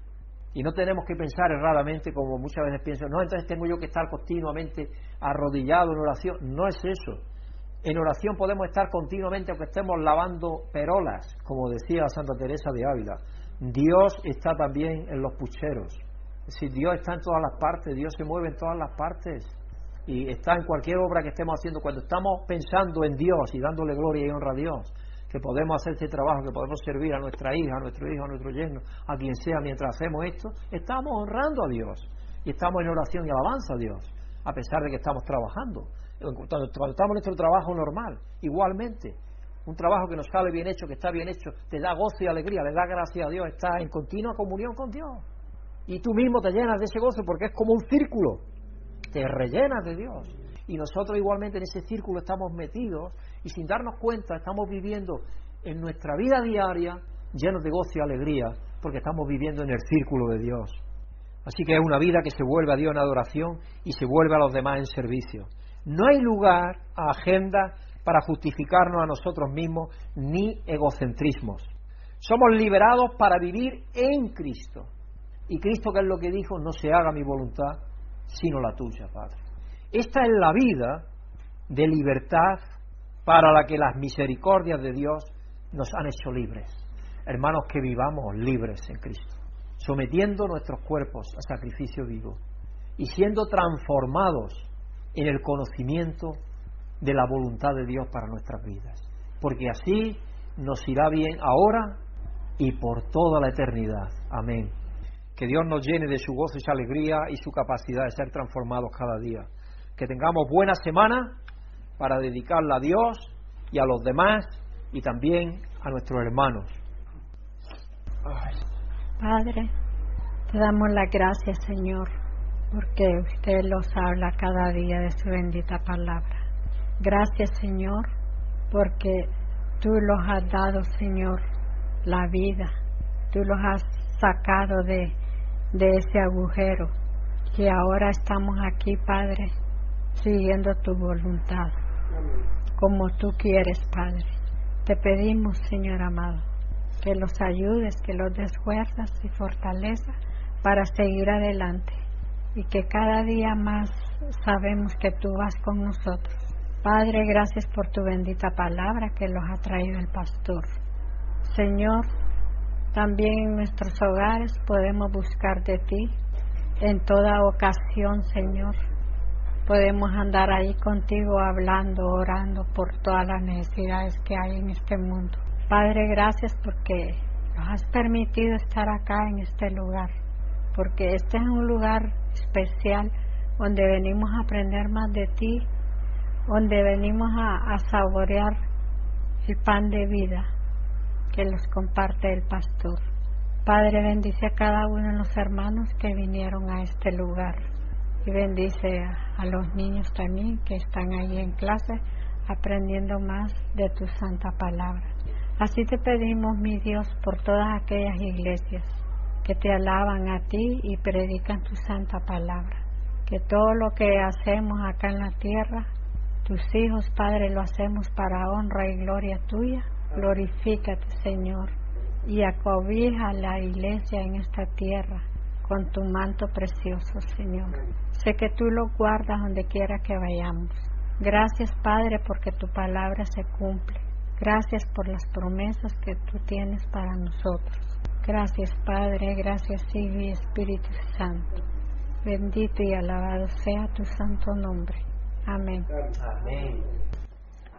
Y no tenemos que pensar erradamente como muchas veces pienso, no, entonces tengo yo que estar continuamente arrodillado en oración. No es eso. En oración podemos estar continuamente aunque estemos lavando perolas, como decía Santa Teresa de Ávila. Dios está también en los pucheros. Es decir, Dios está en todas las partes, Dios se mueve en todas las partes y está en cualquier obra que estemos haciendo. Cuando estamos pensando en Dios y dándole gloria y honra a Dios, que podemos hacer este trabajo, que podemos servir a nuestra hija, a nuestro hijo, a nuestro yerno, a quien sea mientras hacemos esto, estamos honrando a Dios y estamos en oración y alabanza a Dios, a pesar de que estamos trabajando. Cuando, estamos en nuestro trabajo normal, igualmente, un trabajo que nos sale bien hecho, que está bien hecho, te da gozo y alegría, le da gracia a Dios, está en continua comunión con Dios. Y tú mismo te llenas de ese gozo porque es como un círculo, te rellenas de Dios. Y nosotros igualmente en ese círculo estamos metidos y sin darnos cuenta estamos viviendo en nuestra vida diaria llenos de gozo y alegría porque estamos viviendo en el círculo de Dios. Así que es una vida que se vuelve a Dios en adoración y se vuelve a los demás en servicio. No hay lugar a agenda para justificarnos a nosotros mismos ni egocentrismos. Somos liberados para vivir en Cristo. Y Cristo, que es lo que dijo, no se haga mi voluntad, sino la tuya, Padre. Esta es la vida de libertad para la que las misericordias de Dios nos han hecho libres. Hermanos, que vivamos libres en Cristo, sometiendo nuestros cuerpos a sacrificio vivo y siendo transformados en el conocimiento de la voluntad de Dios para nuestras vidas. Porque así nos irá bien ahora y por toda la eternidad. Amén. Que Dios nos llene de su gozo y su alegría y su capacidad de ser transformados cada día. Que tengamos buena semana para dedicarla a Dios y a los demás y también a nuestros hermanos. Padre, te damos las gracias, Señor, porque usted los habla cada día de su bendita palabra. Gracias, Señor, porque tú los has dado, Señor, la vida. Tú los has sacado de, de ese agujero. Y ahora estamos aquí, Padre, siguiendo tu voluntad como tú quieres, Padre. Te pedimos, Señor amado, que los ayudes, que los des fuerzas y fortaleza para seguir adelante y que cada día más sabemos que tú vas con nosotros. Padre, gracias por tu bendita palabra que los ha traído el pastor. Señor, también en nuestros hogares podemos buscar de ti en toda ocasión, Señor podemos andar ahí contigo hablando, orando por todas las necesidades que hay en este mundo. Padre, gracias porque nos has permitido estar acá en este lugar, porque este es un lugar especial donde venimos a aprender más de ti, donde venimos a, saborear el pan de vida que los comparte el pastor. Padre, bendice a cada uno de los hermanos que vinieron a este lugar y bendice a, los niños también que están ahí en clase aprendiendo más de tu santa palabra. Así te pedimos, mi Dios, por todas aquellas iglesias que te alaban a ti y predican tu santa palabra. Que todo lo que hacemos acá en la tierra, tus hijos, Padre, lo hacemos para honra y gloria tuya. Glorifícate, Señor, y acobija la iglesia en esta tierra con tu manto precioso, Señor. Sé que tú lo guardas donde quiera que vayamos. Gracias, Padre, porque tu palabra se cumple. Gracias por las promesas que tú tienes para nosotros. Gracias, Padre, gracias, Hijo y Espíritu Santo. Bendito y alabado sea tu santo nombre. Amén. Amén.